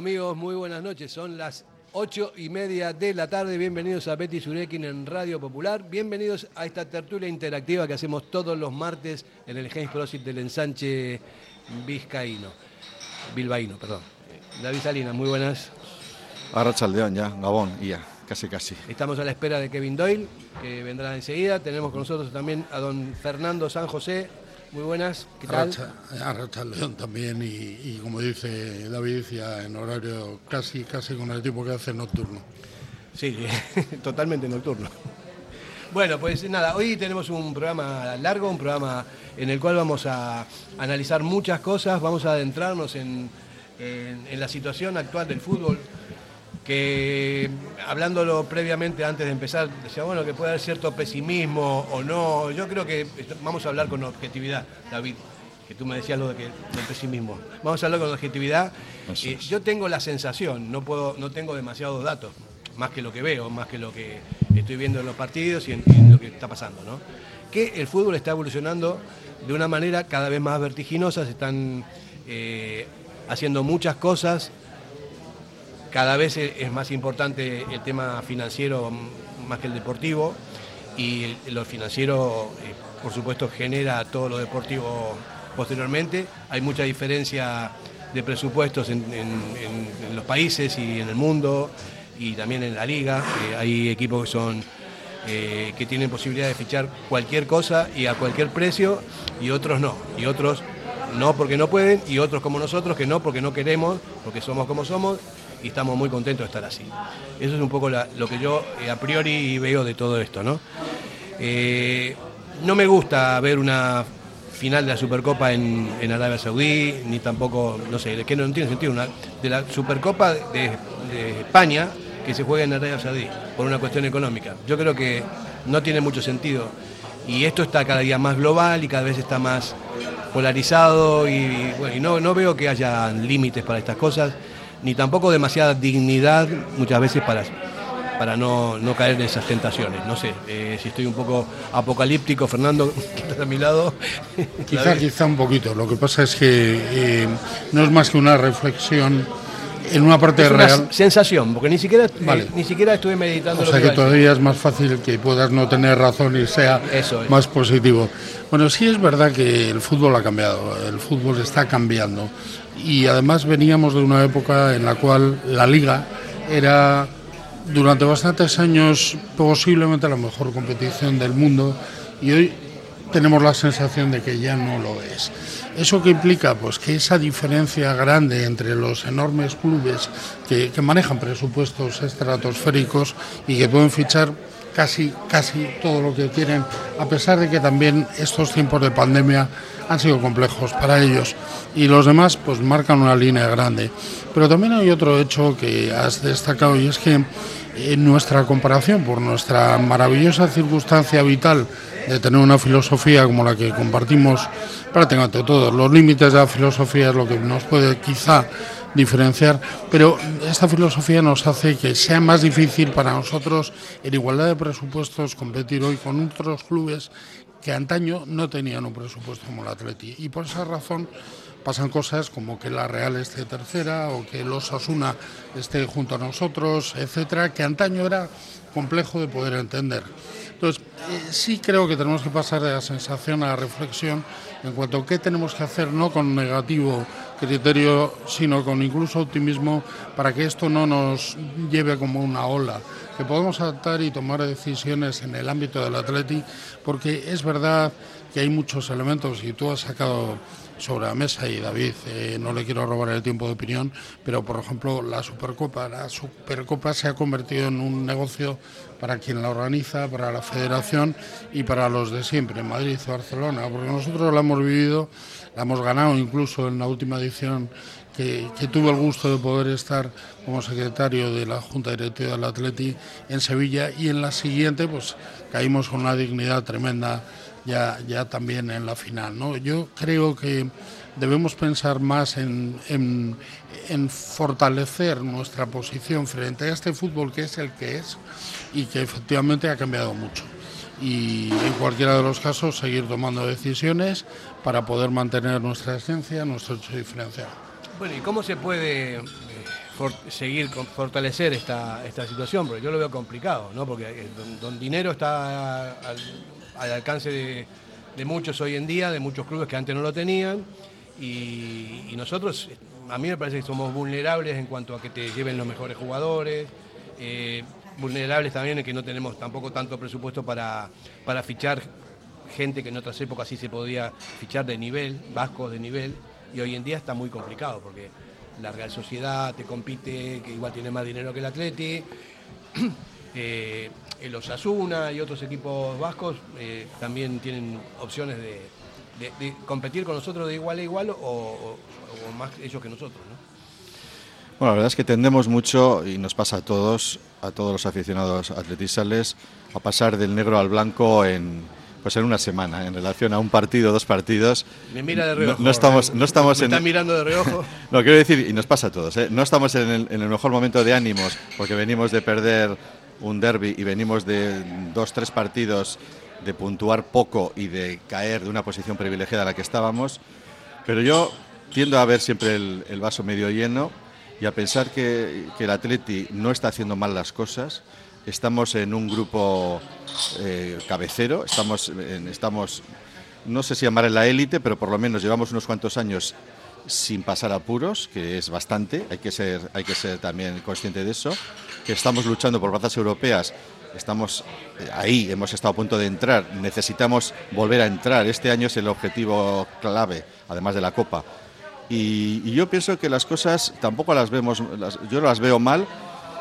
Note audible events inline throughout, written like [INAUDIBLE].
Amigos, muy buenas noches. Son las ocho y media de la tarde. Bienvenidos a Betty Surekin en Radio Popular. Bienvenidos a esta tertulia interactiva que hacemos todos los martes en el James CrossFit del ensanche vizcaíno. Bilbaíno, perdón. David Salinas, muy buenas. Arrachaldeón ya, Gabón, ya, casi casi. Estamos a la espera de Kevin Doyle, que vendrá enseguida. Tenemos con nosotros también a don Fernando San José, muy buenas, ¿qué tal? Arracha, León también y, como dice David, ya en horario casi, casi con el tipo que hace nocturno. Sí, [LAUGHS] totalmente nocturno. Bueno, pues nada, hoy tenemos un programa largo, un programa en el cual vamos a analizar muchas cosas, vamos a adentrarnos en la situación actual del fútbol, que hablándolo previamente antes de empezar, decía, bueno, que puede haber cierto pesimismo o no. Yo creo que vamos a hablar con objetividad, David, que tú me decías lo de que, del pesimismo. Vamos a hablar con objetividad. Eh, yo tengo la sensación, no, puedo, no tengo demasiados datos, más que lo que veo, más que lo que estoy viendo en los partidos y en, lo que está pasando, ¿no? que el fútbol está evolucionando de una manera cada vez más vertiginosa, se están eh, haciendo muchas cosas cada vez es más importante el tema financiero más que el deportivo y lo financiero, eh, por supuesto, genera todo lo deportivo posteriormente. Hay mucha diferencia de presupuestos en, los países y en el mundo y también en la liga. hay equipos que son eh, que tienen posibilidad de fichar cualquier cosa y a cualquier precio y otros no. Y otros no porque no pueden y otros como nosotros que no porque no queremos, porque somos como somos y estamos muy contentos de estar así. Eso es un poco lo que yo eh, a priori veo de todo esto, ¿no? Eh, no me gusta ver una final de la Supercopa en, Arabia Saudí, ni tampoco, no sé, que no tiene sentido, una, de la Supercopa de, España que se juega en Arabia Saudí, por una cuestión económica. Yo creo que no tiene mucho sentido. Y esto está cada día más global y cada vez está más polarizado y, no, no veo que haya límites para estas cosas ni tampoco demasiada dignidad muchas veces para, para no, caer en esas tentaciones. No sé, eh, si estoy un poco apocalíptico, Fernando, [LAUGHS] que a mi lado. [LAUGHS] Quizá, quizá un poquito. Lo que pasa es que eh, no es más que una reflexión en una parte es real. sensación, porque ni siquiera, eh, ni siquiera estuve meditando. O sea que, todavía es más fácil que puedas no tener razón y sea más positivo. Bueno, sí es verdad que el fútbol ha cambiado, el fútbol está cambiando y además veníamos de una época en la cual la liga era durante bastantes años posiblemente la mejor competición del mundo y hoy tenemos la sensación de que ya no lo es. ¿Eso qué implica? Pues que esa diferencia grande entre los enormes clubes que, que manejan presupuestos estratosféricos y que pueden fichar casi, casi todo lo que quieren, a pesar de que también estos tiempos de pandemia han sido complejos para ellos y los demás pues marcan una línea grande. Pero también hay otro hecho que has destacado y es que en nuestra comparación, por nuestra maravillosa circunstancia vital de tener una filosofía como la que compartimos prácticamente todos, los límites de la filosofía es lo que nos puede quizá diferenciar, pero esta filosofía nos hace que sea más difícil para nosotros en igualdad de presupuestos competir hoy con otros clubes que antaño no tenían un presupuesto como el Atleti. Y por esa razón pasan cosas como que la Real esté tercera o que los Asuna esté junto a nosotros, etcétera, que antaño era complejo de poder entender. Entonces, eh, sí creo que tenemos que pasar de la sensación a la reflexión en cuanto a qué tenemos que hacer, no con negativo criterio, sino con incluso optimismo, para que esto no nos lleve como una ola, que podamos adaptar y tomar decisiones en el ámbito del atleti, porque es verdad que hay muchos elementos y tú has sacado sobre la mesa y David, eh, no le quiero robar el tiempo de opinión, pero por ejemplo la Supercopa, la Supercopa se ha convertido en un negocio para quien la organiza, para la federación y para los de siempre, Madrid y Barcelona, porque nosotros la hemos vivido, la hemos ganado incluso en la última edición que, que, tuve el gusto de poder estar como secretario de la Junta Directiva del Atleti en Sevilla y en la siguiente pues caímos con una dignidad tremenda ya, ya también en la final. ¿no? Yo creo que debemos pensar más en, en, fortalecer nuestra posición frente a este fútbol que es el que es y que efectivamente ha cambiado mucho. Y en cualquiera de los casos seguir tomando decisiones para poder mantener nuestra esencia, nuestro hecho diferencial. Bueno, ¿y cómo se puede eh, seguir fortalecer esta, esta situación, porque yo lo veo complicado, ¿no? Porque eh, don, dinero está alcance de, muchos hoy en día, de muchos clubes que antes no lo tenían, y, nosotros, a mí me parece que somos vulnerables en cuanto a que te lleven los mejores jugadores, eh, vulnerables también en que no tenemos tampoco tanto presupuesto para, para fichar gente que en otras épocas sí se podía fichar de nivel, vascos de nivel, y hoy en día está muy complicado porque la Real Sociedad te compite, que igual tiene más dinero que el Atleti, [CLEARS THROAT] eh, el Osasuna y otros equipos vascos eh, también tienen opciones de, competir con nosotros de igual a igual o, más ellos que nosotros. Bueno, la verdad es que tendemos mucho, y nos pasa a todos, a todos los aficionados atletisales, a pasar del negro al blanco en, pues en una semana en relación a un partido, dos partidos. Me mira de reojo. No, estamos, no estamos me Está mirando de reojo. [LAUGHS] no, quiero decir, y nos pasa a todos, ¿eh? no estamos en el, en el, mejor momento de ánimos porque venimos de perder un derby y venimos de dos, tres partidos de puntuar poco y de caer de una posición privilegiada a la que estábamos. Pero yo tiendo a ver siempre el, vaso medio lleno y a pensar que, el Atleti no está haciendo mal las cosas Estamos en un grupo eh, cabecero, estamos, estamos, no sé si llamar en la élite, pero por lo menos llevamos unos cuantos años sin pasar apuros, que es bastante, hay que ser, hay que ser también consciente de eso, que estamos luchando por plazas europeas, estamos eh, ahí, hemos estado a punto de entrar, necesitamos volver a entrar, este año es el objetivo clave, además de la Copa. Y, yo pienso que las cosas tampoco las vemos, yo las veo mal,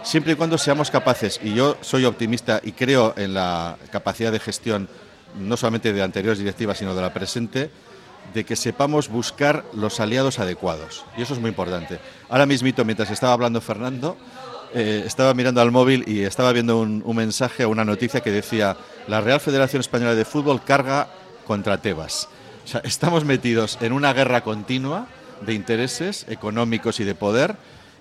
siempre y cuando seamos capaces, y yo soy optimista y creo en la capacidad de gestión no solamente de anteriores directivas, sino de la presente, de que sepamos buscar los aliados adecuados. Y eso es muy importante. Ahora mismito, mientras estaba hablando Fernando, eh, estaba mirando al móvil y estaba viendo un, mensaje o una noticia que decía, la Real Federación Española de Fútbol carga contra Tebas. O sea, [LAUGHS] estamos metidos en una guerra continua de intereses económicos y de poder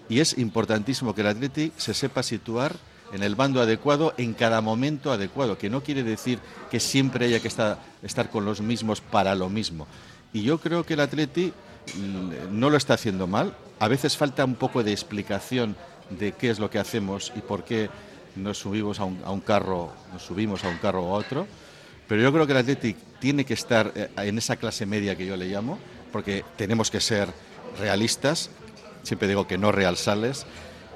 y es importantísimo que el Athletic se sepa situar en el bando adecuado en cada momento adecuado, que no quiere decir que siempre haya que estar, con los mismos para lo mismo. Y yo creo que el Atleti no lo está haciendo mal. A veces falta un poco de explicación de qué es lo que hacemos y por qué nos subimos a un, carro, nos subimos a un carro o a otro. Pero yo creo que el Athletic tiene que estar eh, en esa clase media que yo le llamo, porque tenemos que ser realistas, siempre digo que no real sales,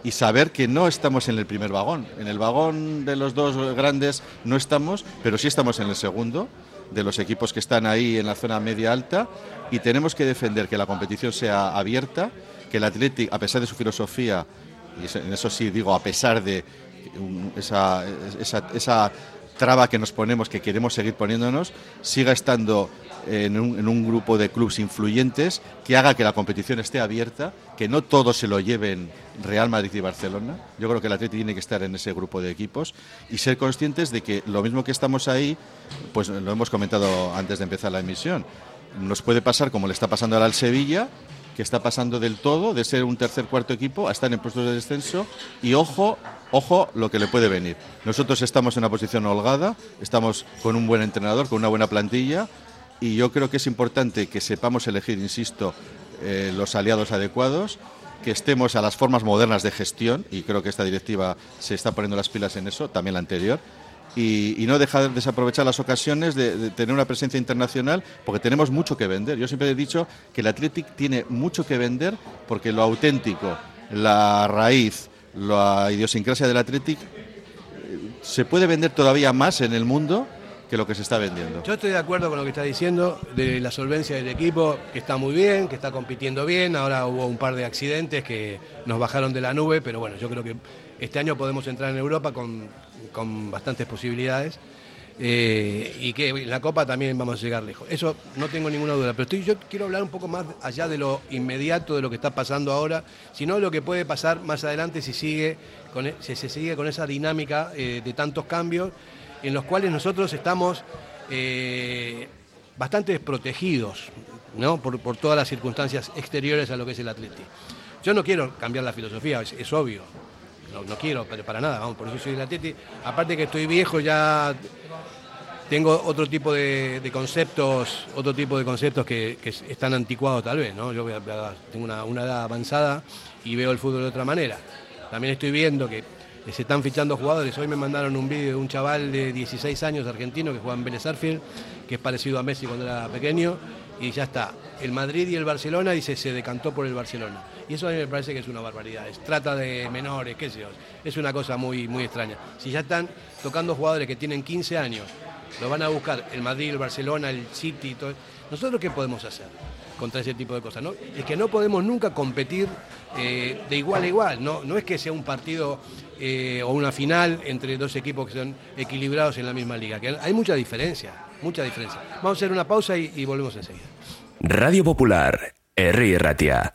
y saber que no estamos en el primer vagón. En el vagón de los dos grandes no estamos, pero sí estamos en el segundo, de los equipos que están ahí en la zona media alta, y tenemos que defender que la competición sea abierta, que el Athletic, a pesar de su filosofía, y en eso sí digo, a pesar de esa, esa, esa traba que nos ponemos, que queremos seguir poniéndonos, siga estando en un, grupo de clubes influyentes que haga que la competición esté abierta, que no todos se lo lleven Real Madrid y Barcelona. Yo creo que el Atleti tiene que estar en ese grupo de equipos y ser conscientes de que lo mismo que estamos ahí, pues lo hemos comentado antes de empezar la emisión, nos puede pasar como le está pasando ahora al Sevilla, que está pasando del todo de ser un tercer cuarto equipo a estar en puestos de descenso y ojo ojo lo que le puede venir. Nosotros estamos en una posición holgada, estamos con un buen entrenador, con una buena plantilla y yo creo que es importante que sepamos elegir, insisto, eh, los aliados adecuados, que estemos a las formas modernas de gestión, y creo que esta directiva se está poniendo las pilas en eso, también la anterior, y, no dejar de desaprovechar las ocasiones de, tener una presencia internacional, porque tenemos mucho que vender. Yo siempre he dicho que el Athletic tiene mucho que vender, porque lo auténtico, la raíz, la idiosincrasia del Athletic, eh, se puede vender todavía más en el mundo que lo que se está vendiendo. Yo estoy de acuerdo con lo que está diciendo de la solvencia del equipo, que está muy bien, que está compitiendo bien. Ahora hubo un par de accidentes que nos bajaron de la nube, pero bueno, yo creo que este año podemos entrar en Europa con, bastantes posibilidades. Eh, y que en la Copa también vamos a llegar lejos. Eso no tengo ninguna duda, pero estoy, yo quiero hablar un poco más allá de lo inmediato, de lo que está pasando ahora, sino de lo que puede pasar más adelante si, sigue con, e, si se sigue con esa dinámica eh, de tantos cambios en los cuales nosotros estamos eh, bastante desprotegidos ¿no? por, todas las circunstancias exteriores a lo que es el Atlético. Yo no quiero cambiar la filosofía, es, obvio. No, quiero, pero para nada, vamos, por eso soy el Atleti. Aparte que estoy viejo, ya tengo otro tipo de, conceptos, otro tipo de conceptos que, están anticuados tal vez, ¿no? Yo tengo una, una, edad avanzada y veo el fútbol de otra manera. También estoy viendo que se están fichando jugadores. Hoy me mandaron un vídeo de un chaval de 16 años argentino que juega en Vélez Arfield, que es parecido a Messi cuando era pequeño, y ya está. El Madrid y el Barcelona dice se decantó por el Barcelona. Y eso a mí me parece que es una barbaridad. Es trata de menores, qué sé yo. Es una cosa muy, muy extraña. Si ya están tocando jugadores que tienen 15 años lo van a buscar el Madrid, el Barcelona, el City. ¿Nosotros qué podemos hacer contra ese tipo de cosas? Es que no podemos nunca competir eh, de igual a igual, no, no es que sea un partido eh, o una final entre dos equipos que son equilibrados en la misma liga, que hay mucha diferencia, mucha diferencia. Vamos a hacer una pausa y, volvemos enseguida. Radio Popular, R. Ratia.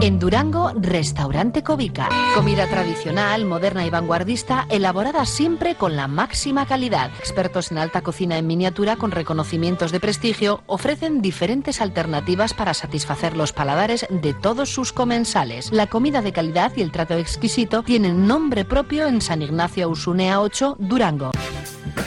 En Durango, Restaurante Covica. Comida tradicional, moderna y vanguardista, elaborada siempre con la máxima calidad. Expertos en alta cocina en miniatura con reconocimientos de prestigio ofrecen diferentes alternativas para satisfacer los paladares de todos sus comensales. La comida de calidad y el trato exquisito tienen nombre propio en San Ignacio Usunea 8, Durango.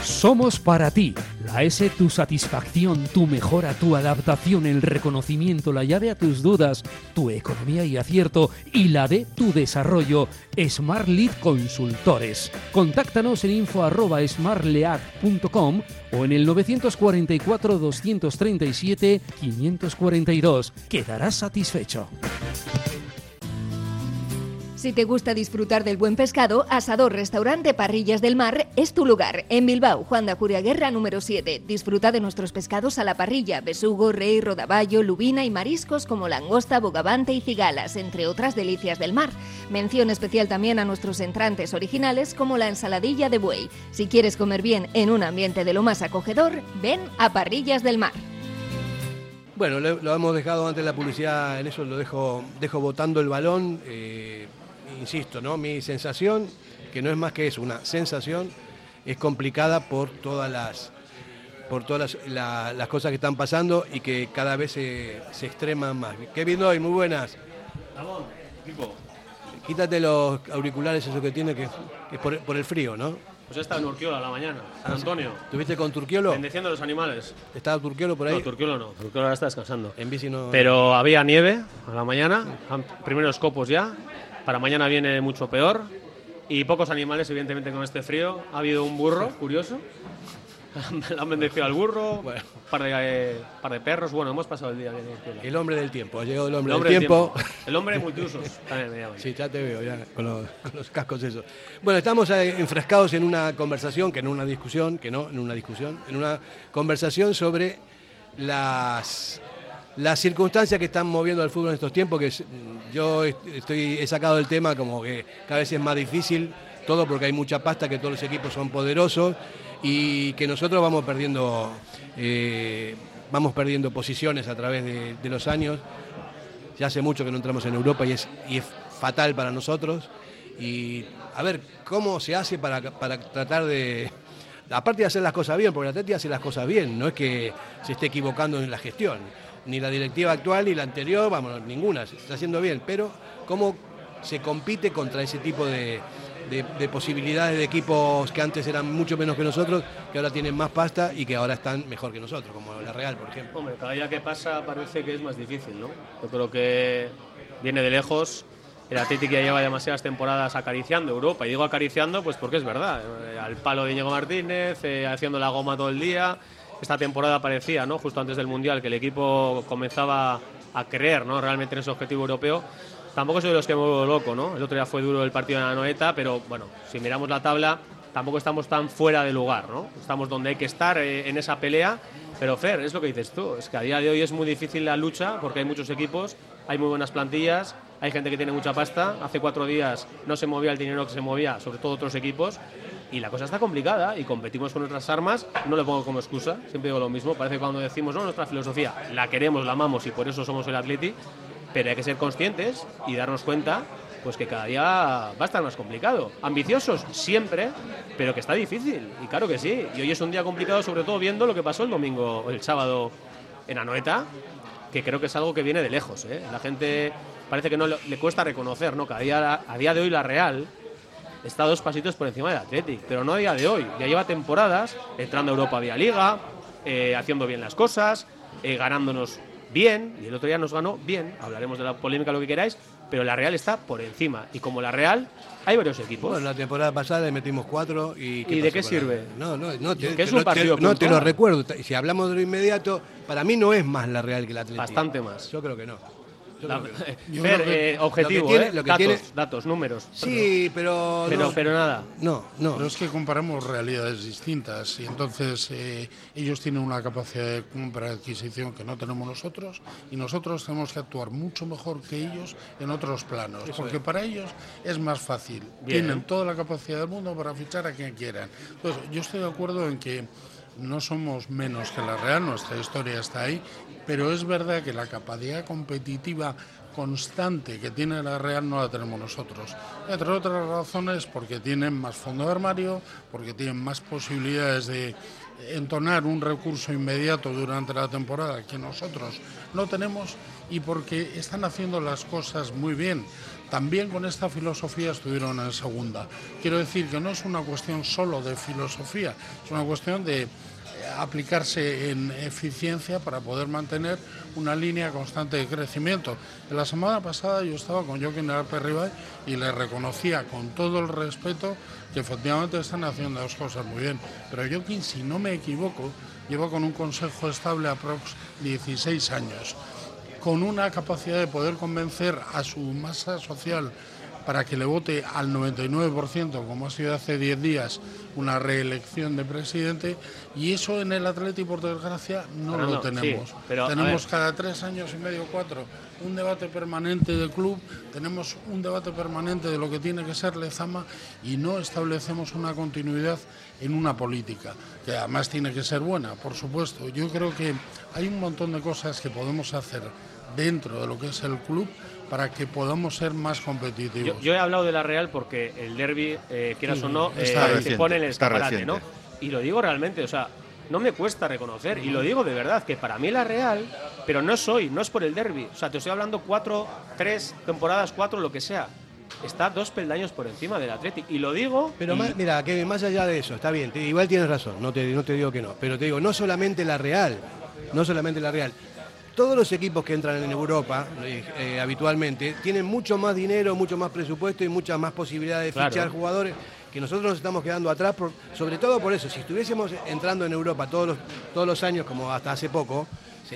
Somos para ti. La S, tu satisfacción, tu mejora, tu adaptación, el reconocimiento, la llave a tus dudas, tu economía y acierto y la de tu desarrollo. Smart Lead Consultores. Contáctanos en info.smartlead.com o en el 944 237 542. Quedarás satisfecho. Si te gusta disfrutar del buen pescado, Asador Restaurante Parrillas del Mar es tu lugar. En Bilbao, Juan de Acuria Guerra número 7. Disfruta de nuestros pescados a la parrilla, besugo, rey, rodaballo, lubina y mariscos como langosta, bogavante y cigalas, entre otras delicias del mar. Mención especial también a nuestros entrantes originales como la ensaladilla de buey. Si quieres comer bien en un ambiente de lo más acogedor, ven a Parrillas del Mar. Bueno, lo, hemos dejado antes la publicidad, en eso lo dejo, dejo botando el balón. Eh, insisto, ¿no? mi sensación, que no es más que eso, una sensación, es complicada por todas las por todas las, cosas que están pasando y que cada vez se, se extreman más. Qué bien hoy, muy buenas. Quítate los auriculares, eso que tiene, que, es por, el frío, ¿no? Pues está en Urquiola a la mañana, San Antonio. ¿Tuviste con Turquiolo? Bendeciendo a los animales. ¿Estaba Turquiolo por ahí? No, Turquiolo no, Turquiolo ahora está descansando. En bici no... Pero había nieve a la mañana, primeros copos ya, para mañana viene mucho peor. Y pocos animales, evidentemente, con este frío. Ha habido un burro, curioso. [LAUGHS] han bendecido al burro, un par de, eh, par de perros. Bueno, hemos pasado el día bien. El hombre del tiempo, ha llegado el hombre, del, tiempo. El hombre multiusos. [LAUGHS] sí, ya te veo, ya, con los, con los cascos esos. Bueno, estamos eh, enfrascados en una conversación, que en una discusión, que no, en una discusión, en una conversación sobre las las circunstancias que están moviendo al fútbol en estos tiempos, que yo estoy, he sacado el tema como que cada vez es más difícil, todo porque hay mucha pasta, que todos los equipos son poderosos y que nosotros vamos perdiendo, eh, vamos perdiendo posiciones a través de, los años. Ya hace mucho que no entramos en Europa y es, y es fatal para nosotros. Y a ver, ¿cómo se hace para, para tratar de, aparte de hacer las cosas bien, porque la Atleti hace las cosas bien, no es que se esté equivocando en la gestión ni la directiva actual ni la anterior, vamos, ninguna, se está haciendo bien, pero ¿cómo se compite contra ese tipo de, posibilidades de equipos que antes eran mucho menos que nosotros, que ahora tienen más pasta y que ahora están mejor que nosotros, como la Real, por ejemplo? Hombre, cada día que pasa parece que es más difícil, ¿no? Yo creo que viene de lejos. El Atlético ya lleva demasiadas temporadas acariciando Europa. Y digo acariciando, pues porque es verdad. Eh, al palo de Diego Martínez, eh, haciendo la goma todo el día esta temporada parecía, ¿no? justo antes del Mundial, que el equipo comenzaba a creer ¿no? realmente en ese objetivo europeo. Tampoco soy de los que me vuelvo loco, ¿no? El otro día fue duro el partido de la Noeta, pero bueno, si miramos la tabla, tampoco estamos tan fuera de lugar, ¿no? Estamos donde hay que estar eh, en esa pelea. Pero Fer, es lo que dices tú, es que a día de hoy es muy difícil la lucha porque hay muchos equipos, hay muy buenas plantillas, hay gente que tiene mucha pasta. Hace cuatro días no se movía el dinero que se movía, sobre todo otros equipos, y la cosa está complicada y competimos con nuestras armas. No le pongo como excusa, siempre digo lo mismo. Parece que cuando decimos, no, nuestra filosofía la queremos, la amamos y por eso somos el Atleti, pero hay que ser conscientes y darnos cuenta pues que cada día va a estar más complicado. Ambiciosos siempre, pero que está difícil. Y claro que sí. Y hoy es un día complicado, sobre todo viendo lo que pasó el domingo, el sábado en Anoeta, que creo que es algo que viene de lejos. ¿eh? La gente parece que no le, cuesta reconocer, ¿no? Que a día, a día de hoy la Real está dos pasitos por encima del Athletic, pero no a día de hoy. Ya lleva temporadas entrando a Europa vía Liga, eh, haciendo bien las cosas, eh, ganándonos bien, y el otro día nos ganó bien, hablaremos de la polémica, lo que queráis, pero la Real está por encima. Y como la Real, hay varios equipos. Bueno, la temporada pasada le metimos cuatro y... ¿Y de qué sirve? No, no, no. Te, es un partido no, te lo recuerdo. Si hablamos de lo inmediato, para mí no es más la Real que la Atlético. Bastante más. Yo creo que no. Eh, objetivo, datos, datos, números. Sí, pero, pero, pero nada. No, no. Pero es que comparamos realidades distintas y entonces eh, ellos tienen una capacidad de compra de adquisición que no tenemos nosotros y nosotros tenemos que actuar mucho mejor que ellos en otros planos, porque para ellos es más fácil. Tienen toda la capacidad del mundo para fichar a quien quieran. Entonces, yo estoy de acuerdo en que no somos menos que la Real, nuestra historia está ahí, pero es verdad que la capacidad competitiva constante que tiene la Real no la tenemos nosotros. Entre otras razones porque tienen más fondo de armario, porque tienen más posibilidades de entonar un recurso inmediato durante la temporada que nosotros no tenemos y porque están haciendo las cosas muy bien. También con esta filosofía estuvieron en segunda. Quiero decir que no es una cuestión solo de filosofía, es una cuestión de aplicarse en eficiencia para poder mantener una línea constante de crecimiento. En la semana pasada yo estaba con Joaquín Perribay y le reconocía con todo el respeto que efectivamente están haciendo las cosas muy bien. Pero Joaquín, si no me equivoco, lleva con un consejo estable aprox 16 años, con una capacidad de poder convencer a su masa social para que le vote al 99%, como ha sido hace 10 días una reelección de presidente, y eso en el Atlético, por desgracia, no lo tenemos. tenemos cada tres años y medio, cuatro, un debate permanente del club, tenemos un debate permanente de lo que tiene que ser Lezama y no establecemos una continuidad en una política, que además tiene que ser buena, por supuesto. Yo creo que hay un montón de cosas que podemos hacer dentro de lo que es el club para que podamos ser más competitivos. Yo, he hablado de la Real porque el derby, eh, quieras o no, eh, se pone en el escaparate, ¿no? Y lo digo realmente, o sea, no me cuesta reconocer, y lo digo de verdad, que para mí la Real, pero no soy, no es por el derby, o sea, te estoy hablando cuatro, tres temporadas, cuatro, lo que sea. Está dos peldaños por encima del Atlético. Y lo digo. Pero mira, que más allá de eso, está bien, igual tienes razón, no te, no te digo que no. Pero te digo, no solamente la Real, no solamente la Real todos los equipos que entran en Europa eh, habitualmente tienen mucho más dinero, mucho más presupuesto y muchas más posibilidades de fichar jugadores que nosotros nos estamos quedando atrás, sobre todo por eso. Si estuviésemos entrando en Europa todos los, todos los años, como hasta hace poco,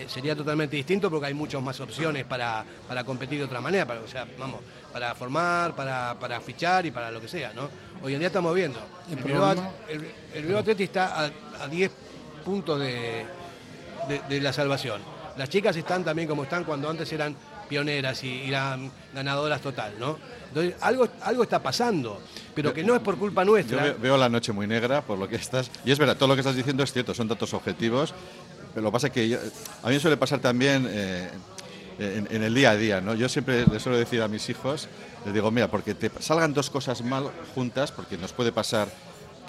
sería totalmente distinto porque hay muchas más opciones para, competir de otra manera, para, o sea, vamos, para formar, para, fichar y para lo que sea, ¿no? Hoy en día estamos viendo. El, Bilbao, Atleti está a, 10 puntos de la salvación las chicas están también como están cuando antes eran pioneras y, eran ganadoras total, ¿no? Entonces, algo, algo está pasando, pero que no es por culpa nuestra. Yo veo, la noche muy negra por lo que estás. Y es verdad, todo lo que estás diciendo es cierto, son datos objetivos. Pero lo que pasa es que a mí me suele pasar también eh, en, el día a día, ¿no? Yo siempre les suelo decir a mis hijos, les digo, mira, porque te salgan dos cosas mal juntas, porque nos puede pasar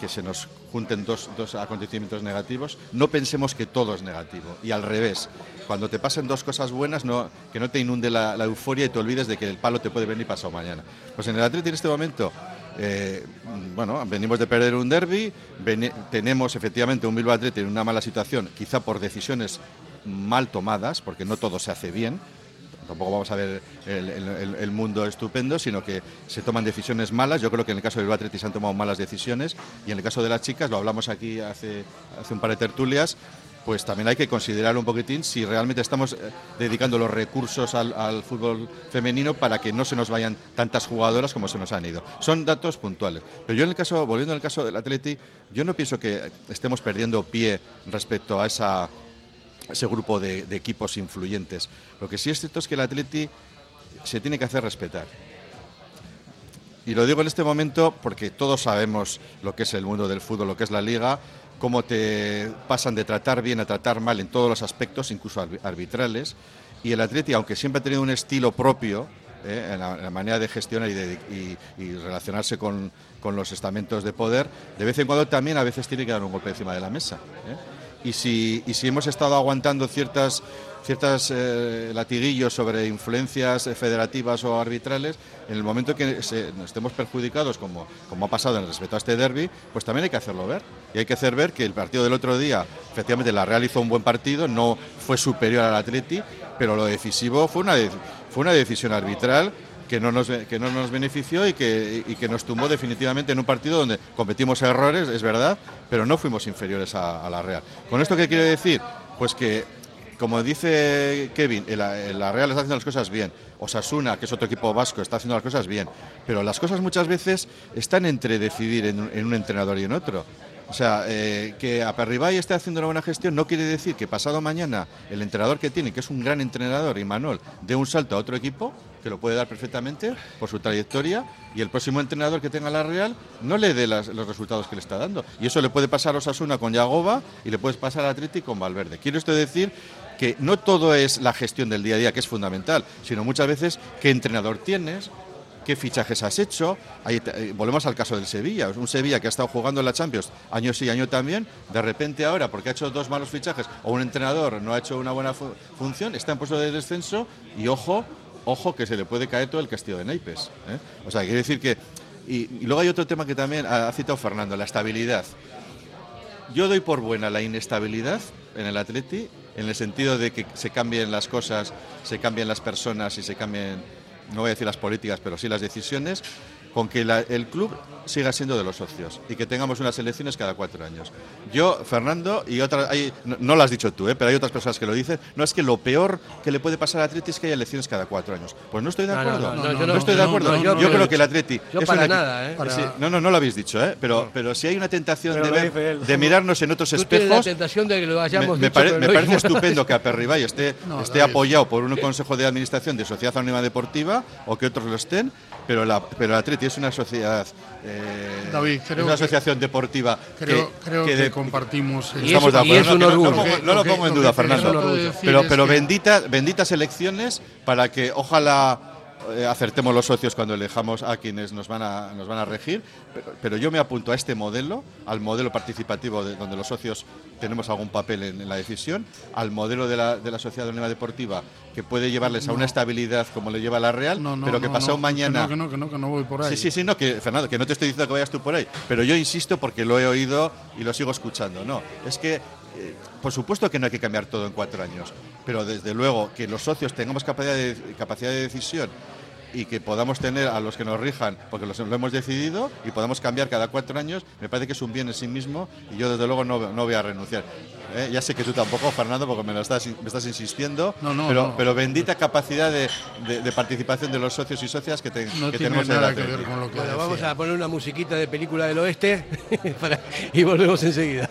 que se nos junten dos, dos, acontecimientos negativos, no pensemos que todo es negativo. Y al revés, cuando te pasen dos cosas buenas, que no te inunde la, euforia y te olvides de que el palo te puede venir pasado mañana. Pues en el Atleti en este momento, eh, bueno, venimos de perder un derby, tenemos efectivamente un Bilbao Atleti en una mala situación, quizá por decisiones mal tomadas, porque no todo se hace bien, tampoco vamos a ver el, mundo estupendo, sino que se toman decisiones malas. Yo creo que en el caso del Atleti se han tomado malas decisiones y en el caso de las chicas, lo hablamos aquí hace, hace un par de tertulias, pues también hay que considerar un poquitín si realmente estamos eh, dedicando los recursos al, fútbol femenino para que no se nos vayan tantas jugadoras como se nos han ido. Son datos puntuales. Pero yo en el caso, volviendo al caso del Atleti, yo no pienso que estemos perdiendo pie respecto a esa, ese grupo de, equipos influyentes. Lo que sí es cierto es que el Atleti se tiene que hacer respetar. Y lo digo en este momento porque todos sabemos lo que es el mundo del fútbol, lo que es la liga, cómo te pasan de tratar bien a tratar mal en todos los aspectos, incluso arbitrales. Y el Atleti, aunque siempre ha tenido un estilo propio eh, en, la, manera de gestionar y, relacionarse con, los estamentos de poder, de vez en cuando también a veces tiene que dar un golpe encima de la mesa. Eh. Y, si, y si hemos estado aguantando ciertas ciertos eh, latiguillos sobre influencias federativas o arbitrales, en el momento que estemos perjudicados, como, como ha pasado en respecto a este derby, pues también hay que hacerlo ver. Y hay que hacer ver que el partido del otro día, efectivamente, la Real hizo un buen partido, no fue superior al Atleti, pero lo decisivo fue una, fue una decisión arbitral que no nos, que no nos benefició y que, y que nos tumbó definitivamente en un partido donde cometimos errores, es verdad, pero no fuimos inferiores a, la Real. ¿Con esto qué quiero decir? Pues que como dice Kevin, la Real está haciendo las cosas bien. Osasuna, que es otro equipo vasco, está haciendo las cosas bien. Pero las cosas muchas veces están entre decidir en, un entrenador y en otro. O sea, eh, que Aperribay esté haciendo una buena gestión no quiere decir que pasado mañana el entrenador que tiene, que es un gran entrenador, Imanol, dé un salto a otro equipo, que lo puede dar perfectamente por su trayectoria, y el próximo entrenador que tenga la Real no le dé los resultados que le está dando. Y eso le puede pasar a Osasuna con Yagoba y le puede pasar a Atleti con Valverde. Quiero esto decir que no todo es la gestión del día a día, que es fundamental, sino muchas veces qué entrenador tienes, qué fichajes has hecho. Eh, volvemos al caso del Sevilla, un Sevilla que ha estado jugando en la Champions año sí, año también, de repente ahora, porque ha hecho dos malos fichajes o un entrenador no ha hecho una buena función, está en puesto de descenso y ojo, ojo que se le puede caer todo el castillo de Naipes. ¿eh? O sea, quiere decir que... Y, y luego hay otro tema que también ha citado Fernando, la estabilidad. Yo doy por buena la inestabilidad en el Atleti en el sentido de que se cambien las cosas, se cambien las personas y se cambien, no voy a decir las políticas, pero sí las decisiones, con que el club siga siendo de los socios y que tengamos unas elecciones cada cuatro años. Yo, Fernando, y otras, no, lo has dicho tú, ¿eh? pero hay otras personas que lo dicen, no es que lo peor que le puede pasar al Atleti es que haya elecciones cada cuatro años. Pues no estoy de acuerdo. No, estoy de acuerdo. yo, creo que el Atleti... es para nada, ¿eh? no, no, no lo habéis dicho, ¿eh? pero, pero si hay una tentación de, de mirarnos en otros espejos... tentación de que lo hayamos me, me parece estupendo que Aperribay esté, esté apoyado por un consejo de administración de Sociedad Anónima Deportiva o que otros lo estén, pero, la, pero el Atleti es una sociedad, eh, David, creo una asociación deportiva creo, que, creo que, compartimos. Estamos de acuerdo. No, lo pongo en duda, Fernando. Pero, pero benditas, benditas elecciones para que ojalá eh, acertemos los socios cuando elijamos a quienes nos van a, nos van a regir, pero, yo me apunto a este modelo, al modelo participativo de, donde los socios tenemos algún papel en, la decisión, al modelo de la, de la sociedad unidad deportiva que puede llevarles a una estabilidad como le lleva la Real, pero que pasado mañana... Que no, que no, que no voy por ahí. Sí, sí, sí, no, que Fernando, que no te estoy diciendo que vayas tú por ahí, pero yo insisto porque lo he oído y lo sigo escuchando, no, es que eh, por supuesto que no hay que cambiar todo en cuatro años, pero desde luego que los socios tengamos capacidad de, capacidad de decisión y que podamos tener a los que nos rijan, porque lo hemos decidido, y podamos cambiar cada cuatro años, me parece que es un bien en sí mismo y yo desde luego no, voy a renunciar. ¿eh? Ya sé que tú tampoco, Fernando, porque me, lo estás, me estás insistiendo, pero, pero bendita capacidad de, participación de los socios y socias que, tenemos nada que ver con lo que Vamos a poner una musiquita de película del oeste [LAUGHS] y volvemos enseguida.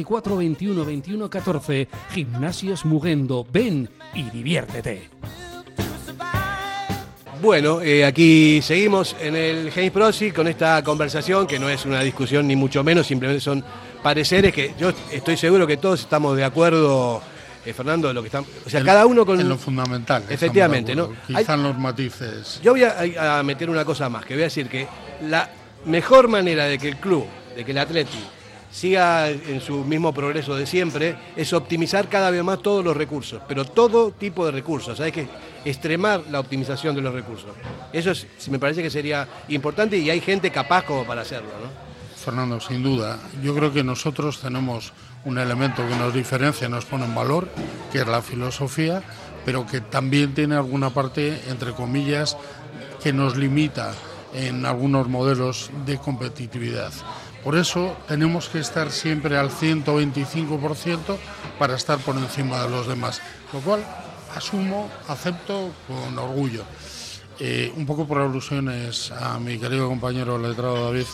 24 21 21 14. Gimnasios Mugendo. Ven y diviértete. Bueno, eh, aquí seguimos en el James Prosi con esta conversación que no es una discusión ni mucho menos, simplemente son pareceres que yo estoy seguro que todos estamos de acuerdo, eh, Fernando, lo que están, o sea, cada uno con en lo fundamental. Efectivamente, ¿no? Quizás los matices. Yo voy a, a, meter una cosa más, que voy a decir que la mejor manera de que el club, de que el Atleti siga en su mismo progreso de siempre, es optimizar cada vez más todos los recursos, pero todo tipo de recursos, hay que extremar la optimización de los recursos. Eso es, me parece que sería importante y hay gente capaz como para hacerlo. Fernando, sin duda, yo creo que nosotros tenemos un elemento que nos diferencia, nos pone en valor, que es la filosofía, pero que también tiene alguna parte, entre comillas, que nos limita en algunos modelos de competitividad. Por eso tenemos que estar siempre al 125% para estar por encima de los demás, lo cual asumo, acepto con orgullo. Eh, un poco por alusiones a mi querido compañero letrado David,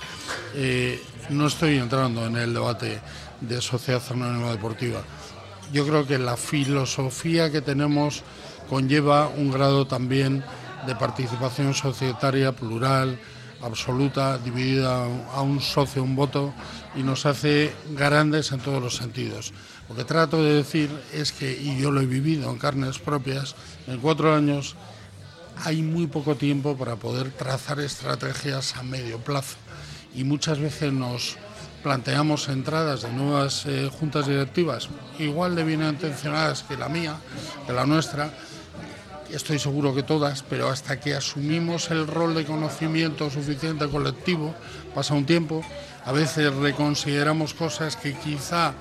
eh, no estoy entrando en el debate de sociedad anónima deportiva. Yo creo que la filosofía que tenemos conlleva un grado también de participación societaria plural, absoluta, dividida a un socio, un voto, y nos hace grandes en todos los sentidos. Lo que trato de decir es que, y yo lo he vivido en carnes propias, en cuatro años hay muy poco tiempo para poder trazar estrategias a medio plazo. Y muchas veces nos planteamos entradas de nuevas eh, juntas directivas, igual de bien intencionadas que la mía, que la nuestra, estoy seguro que todas, pero hasta que asumimos el rol de conocimiento suficiente colectivo, pasa un tiempo, a veces reconsideramos cosas que quizá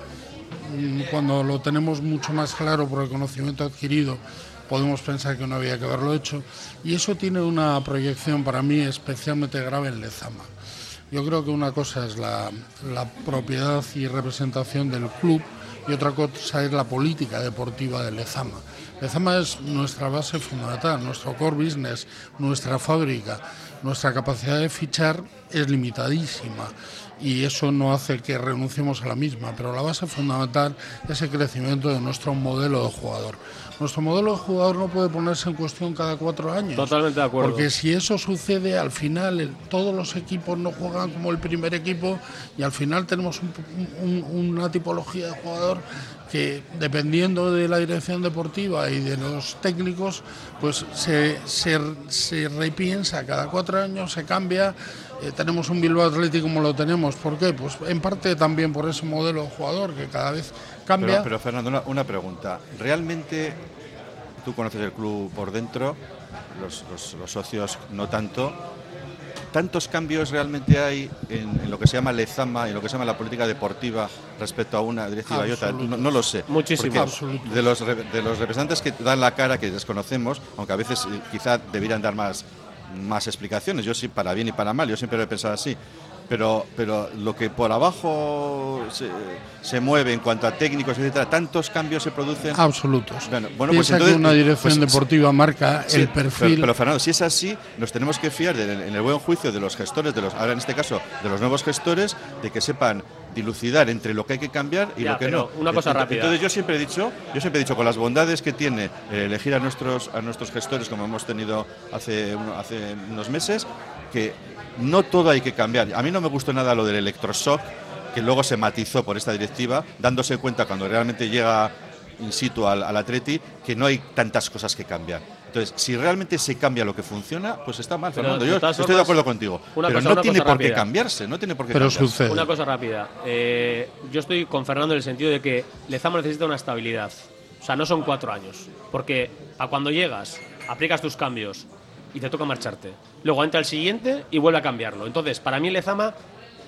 mm, cuando lo tenemos mucho más claro por el conocimiento adquirido, podemos pensar que no había que haberlo hecho, y eso tiene una proyección para mí especialmente grave en Lezama. Yo creo que una cosa es la, la propiedad y representación del club y otra cosa es la política deportiva de Lezama. Lezama es nuestra base fundamental, nuestro core business, nuestra fábrica. Nuestra capacidad de fichar es limitadísima y eso no hace que renunciemos a la misma, pero la base fundamental es el crecimiento de nuestro modelo de jugador. Nuestro modelo de jugador no puede ponerse en cuestión cada cuatro años. Totalmente de acuerdo. Porque si eso sucede, al final todos los equipos no juegan como el primer equipo y al final tenemos una tipología de jugador que dependiendo de la dirección deportiva y de los técnicos, pues se, se, se repiensa cada cuatro años, se cambia. Eh, tenemos un Bilbao Atlético como lo tenemos. ¿Por qué? Pues en parte también por ese modelo de jugador que cada vez cambia. Pero, Fernando, una, pregunta. ¿Realmente tú conoces el club por dentro, los, los socios no tanto? ¿Tantos cambios realmente hay en, lo que se llama Lezama, en lo que se llama la política deportiva respecto a una directiva y otra? No, lo sé. Muchísimo. De los, de los representantes que dan la cara, que desconocemos, aunque a veces eh, quizá debieran dar más, más explicaciones, yo sí, para bien y para mal, yo siempre lo he pensado así. pero, pero lo que por abajo se, mueve en cuanto a técnicos, etcétera, tantos cambios se producen. Absolutos. Bueno, pues entonces, una dirección pues, deportiva marca el perfil. Pero, Fernando, si es así, nos tenemos que fiar en el buen juicio de los gestores, de los, ahora en este caso, de los nuevos gestores, de que sepan dilucidar entre lo que hay que cambiar y lo que no. Una cosa rápida. Entonces yo siempre he dicho, yo siempre he dicho con las bondades que tiene eh, elegir a nuestros a nuestros gestores como hemos tenido hace hace unos meses, que no todo hay que cambiar. A mí no me gustó nada lo del electroshock, que luego se matizó por esta directiva, dándose cuenta cuando realmente llega in situ al, al Atleti que no hay tantas cosas que cambiar. Entonces, si realmente se cambia lo que funciona, pues está mal, Fernando. Yo estoy de acuerdo contigo. pero no tiene por qué cambiarse, no tiene por qué pero Sucede. Una cosa rápida. Eh, yo estoy con Fernando en el sentido de que Lezama necesita una estabilidad. O sea, no son cuatro años. Porque a cuando llegas, aplicas tus cambios, y te toca marcharte. Luego entra el siguiente y vuelve a cambiarlo. Entonces, para mí Lezama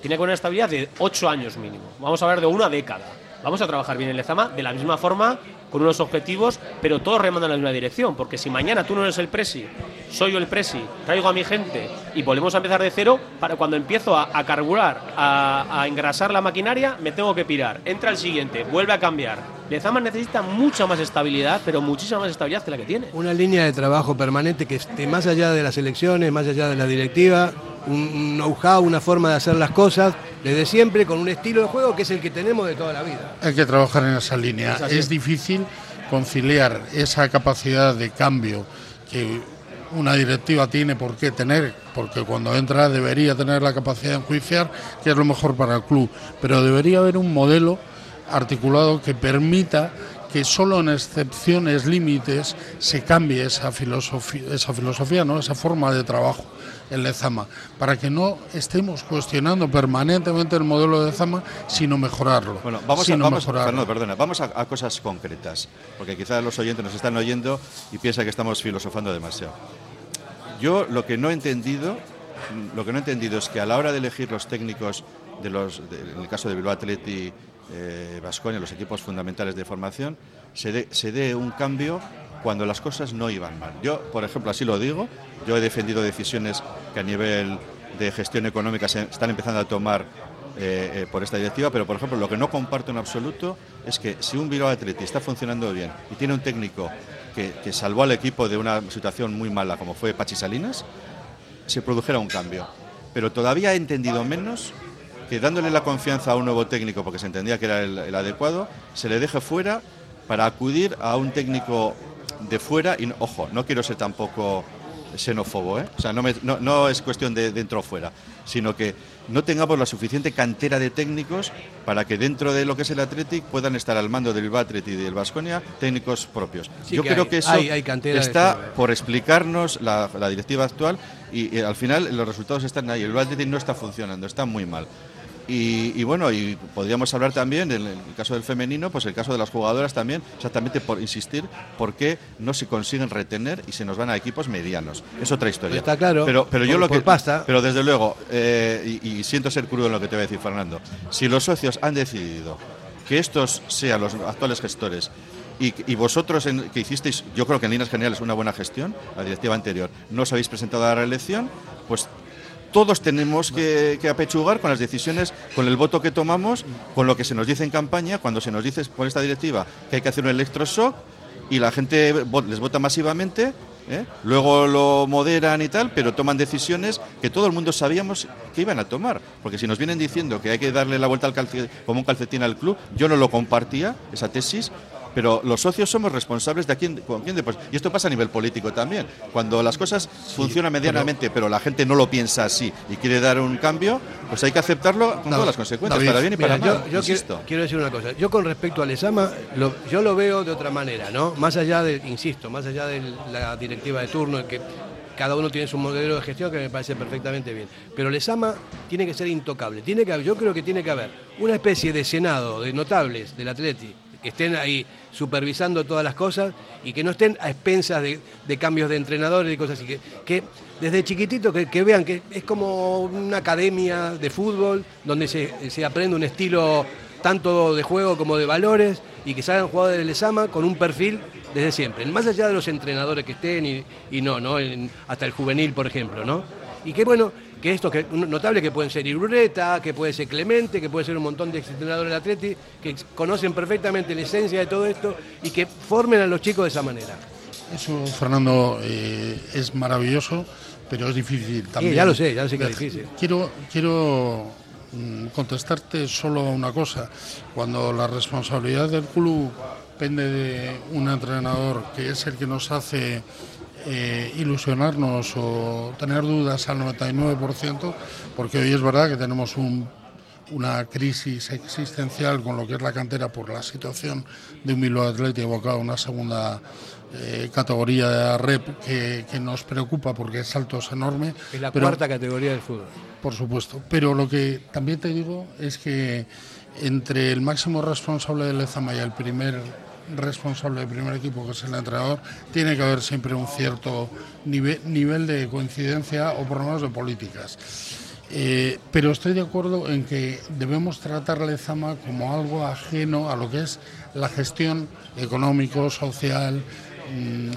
tiene que una estabilidad de ocho años mínimo. Vamos a hablar de una década. Vamos a trabajar bien en Lezama de la misma forma, con unos objetivos, pero todos remandan en la misma dirección. Porque si mañana tú no eres el presi, soy yo el presi, traigo a mi gente y volvemos a empezar de cero, para cuando empiezo a, carburar, a, a engrasar la maquinaria, me tengo que pirar. Entra el siguiente, vuelve a cambiar Lezama necesita mucha más estabilidad, pero muchísima más estabilidad que la que tiene. Una línea de trabajo permanente que esté más allá de las elecciones, más allá de la directiva, un know-how, una forma de hacer las cosas, desde siempre, con un estilo de juego que es el que tenemos de toda la vida. Hay que trabajar en esa línea. Es, difícil conciliar esa capacidad de cambio que una directiva tiene por qué tener, porque cuando entra debería tener la capacidad de enjuiciar, que es lo mejor para el club, pero debería haber un modelo articulado que permita que solo en excepciones límites se cambie esa filosofía, esa filosofía, ¿no? esa forma de trabajo en Lezama, para que no estemos cuestionando permanentemente el modelo de Lezama, sino mejorarlo. Bueno, vamos, a, vamos, perdona, vamos a, cosas concretas, porque quizás los oyentes nos están oyendo y piensan que estamos filosofando demasiado. Yo lo que no he entendido, lo que no he entendido es que a la hora de elegir los técnicos de los, en el caso de Bilbao Atleti eh, los equipos fundamentales de formación, se dé, se dé un cambio cuando las cosas no iban mal. Yo, por ejemplo, así lo digo, yo he defendido decisiones que a nivel de gestión económica se están empezando a tomar eh, eh, por esta directiva, pero por ejemplo lo que no comparto en absoluto es que si un Bilbao Atleti está funcionando bien y tiene un técnico que, que, salvó al equipo de una situación muy mala como fue Pachi Salinas, se produjera un cambio. Pero todavía he entendido menos que dándole la confianza a un nuevo técnico, porque se entendía que era el, adecuado, se le deje fuera para acudir a un técnico de fuera y, ojo, no quiero ser tampoco xenófobo, ¿eh? o sea, no, no, es cuestión de dentro o fuera, sino que no tengamos la suficiente cantera de técnicos para que dentro de lo que es el Athletic puedan estar al mando del Athletic y del Vasconia técnicos propios. Yo creo que eso está por explicarnos la, directiva actual y, y, al final los resultados están ahí. El Athletic no está funcionando, está muy mal. Y, bueno, y podríamos hablar también, en el caso del femenino, pues el caso de las jugadoras también, exactamente por insistir, por qué no se consiguen retener y se nos van a equipos medianos. Es otra historia. Está claro. Pero, pero yo lo que pasa. Pero desde luego, eh, y, siento ser crudo en lo que te voy a decir, Fernando, si los socios han decidido que estos sean los actuales gestores y, vosotros que hicisteis, yo creo que en líneas generales una buena gestión, la directiva anterior, no os habéis presentado a la reelección, pues todos tenemos que, apechugar con las decisiones, con el voto que tomamos, con lo que se nos dice en campaña, cuando se nos dice por esta directiva que hay que hacer un electroshock y la gente les vota masivamente, ¿eh? luego lo moderan y tal, pero toman decisiones que todo el mundo sabíamos que iban a tomar. Porque si nos vienen diciendo que hay que darle la vuelta al como un calcetín al club, yo no lo compartía, esa tesis, pero los socios somos responsables de a quién, con quién Y esto pasa a nivel político también. Cuando las cosas funcionan medianamente, pero... la gente no lo piensa así y quiere dar un cambio, pues hay que aceptarlo con todas las consecuencias, para bien y para mal. Yo, quiero, decir una cosa. Yo con respecto al ESAMA, yo lo veo de otra manera, ¿no? Más allá de, insisto, más allá de la directiva de turno, que cada uno tiene su modelo de gestión que me parece perfectamente bien. Pero el ESAMA tiene que ser intocable. Tiene que, yo creo que tiene que haber una especie de senado de notables del Atleti estén ahí supervisando todas las cosas y que no estén a expensas de, cambios de entrenadores y cosas así. Que, desde chiquitito que, vean que es como una academia de fútbol donde se, aprende un estilo tanto de juego como de valores y que salgan jugadores del ESAMA con un perfil desde siempre, más allá de los entrenadores que estén y, no, ¿no? hasta el juvenil, por ejemplo, ¿no? Y que bueno, que esto, que notable que pueden ser Irureta, que puede ser Clemente, que puede ser un montón de entrenadores de Atleti, que conocen perfectamente la esencia de todo esto y que formen a los chicos de esa manera. Eso, Fernando, eh, es maravilloso, pero es difícil también. Sí, ya lo sé, ya lo sé que es difícil. Quiero, quiero mm, contestarte solo una cosa. Cuando la responsabilidad del club depende de un entrenador que es el que nos hace eh, ilusionarnos o tener dudas al 99%, porque hoy es verdad que tenemos una crisis existencial con lo que es la cantera por la situación de un Bilbao Athletic evocado a una segunda eh, categoría de rep que, nos preocupa porque el salto es enorme. Es la cuarta categoría del fútbol. Por supuesto. Pero lo que también te digo es que entre el máximo responsable de Lezama y el primer responsable del primer equipo, que es el entrenador, tiene que haber siempre un cierto nivel, de coincidencia o por lo menos de políticas. Eh, pero estoy de acuerdo en que debemos tratar Lezama como algo ajeno a lo que es la gestión económico, social, mm,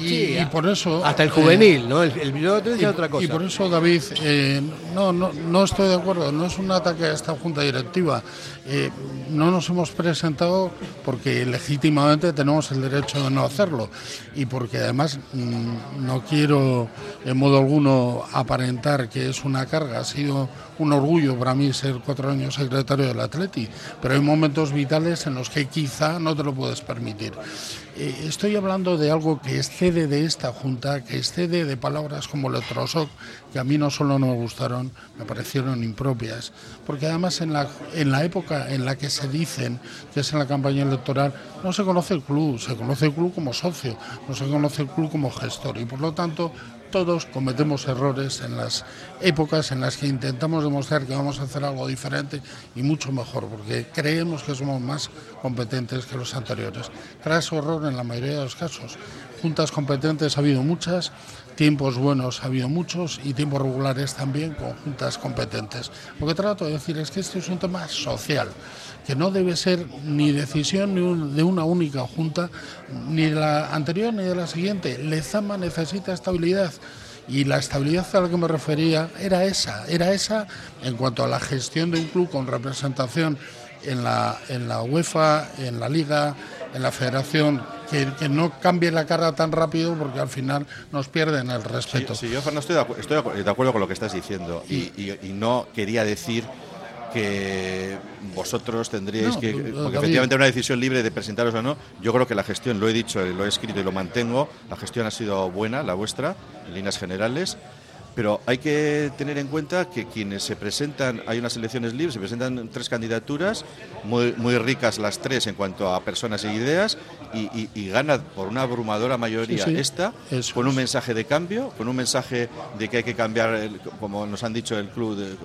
y, por eso hasta el juvenil, ¿no? El, el es otra cosa. Y por eso David, eh, no, no, no estoy de acuerdo. No es un ataque a esta junta directiva. Eh, no nos hemos presentado porque legítimamente tenemos el derecho de no hacerlo y porque además mm, no quiero en modo alguno aparentar que es una carga. Ha sido un orgullo para mí ser cuatro años secretario del Atleti, pero hay momentos vitales en los que quizá no te lo puedes permitir. Eh, estoy hablando de algo que excede de esta Junta, que excede de palabras como electroshock, que a mí no solo no me gustaron, me parecieron impropias, porque además en la, en la época en la que se dicen que es en la campaña electoral, no se conoce el club, se conoce el club como socio, no se conoce el club como gestor, y por lo tanto todos cometemos errores en las épocas en las que intentamos demostrar que vamos a hacer algo diferente y mucho mejor, porque creemos que somos más competentes que los anteriores. Tras error en la mayoría de los casos. Juntas competentes ha habido muchas, tiempos buenos ha habido muchos y tiempos regulares también con juntas competentes. Lo que trato de decir es que este es un tema social que no debe ser ni decisión de una única junta, ni de la anterior ni de la siguiente. Lezama necesita estabilidad y la estabilidad a la que me refería era esa, era esa en cuanto a la gestión de un club con representación en la, en la UEFA, en la Liga, en la Federación, que, no cambie la cara tan rápido porque al final nos pierden el respeto. Sí, yo no estoy, de, estoy de acuerdo con lo que estás diciendo y, y no quería decir que vosotros tendríais que, porque efectivamente una decisión libre de presentaros o no, yo creo que la gestión, lo he dicho, lo he escrito y lo mantengo, la gestión ha sido buena, la vuestra, en líneas generales, pero hay que tener en cuenta que quienes se presentan, hay unas elecciones libres, se presentan tres candidaturas, muy, muy ricas las tres en cuanto a personas e ideas, y, gana por una abrumadora mayoría esta, con un mensaje de cambio, con un mensaje de que hay que cambiar, como nos han dicho el club, de,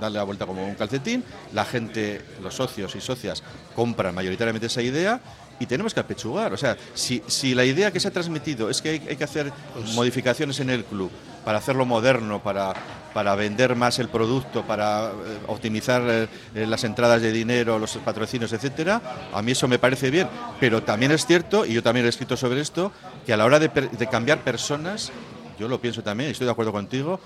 darle la vuelta como un calcetín, la gente, los socios y socias compran mayoritariamente esa idea y tenemos que apechugar. O sea, si, si la idea que se ha transmitido es que hay, que hacer pues modificaciones en el club para hacerlo moderno, para, para vender más el producto, para eh, optimizar eh, las entradas de dinero, los patrocinios, etcétera, a mí eso me parece bien. Pero también es cierto, y yo también he escrito sobre esto, que a la hora de, de cambiar personas, yo lo pienso también, y estoy de acuerdo contigo,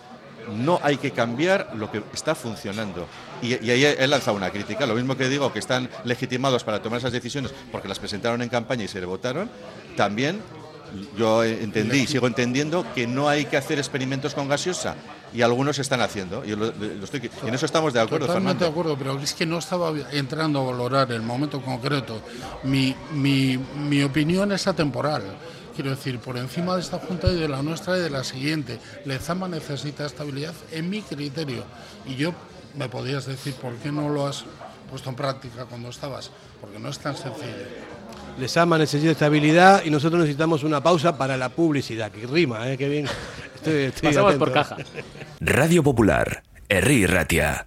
no hay que cambiar lo que está funcionando. Y, ahí he lanzado una crítica, lo mismo que digo que están legitimados para tomar esas decisiones porque las presentaron en campaña y se le votaron, también yo entendí y sigo entendiendo que no hay que hacer experimentos con gaseosa y algunos se están haciendo. Y en eso estamos de acuerdo. Totalmente de acuerdo, pero es que no estaba entrando a valorar el momento concreto. Mi, mi, mi opinión es atemporal. Quiero decir, por encima de esta Junta y de la nuestra y de la siguiente, Lezama necesita estabilidad en mi criterio. Y yo me podías decir, ¿por qué no lo has puesto en práctica cuando estabas? Porque no es tan sencillo. Lezama necesita estabilidad y nosotros necesitamos una pausa para la publicidad, que rima, ¿eh? Qué bien. Pasamos por caja. Radio Popular, Erri Ratia.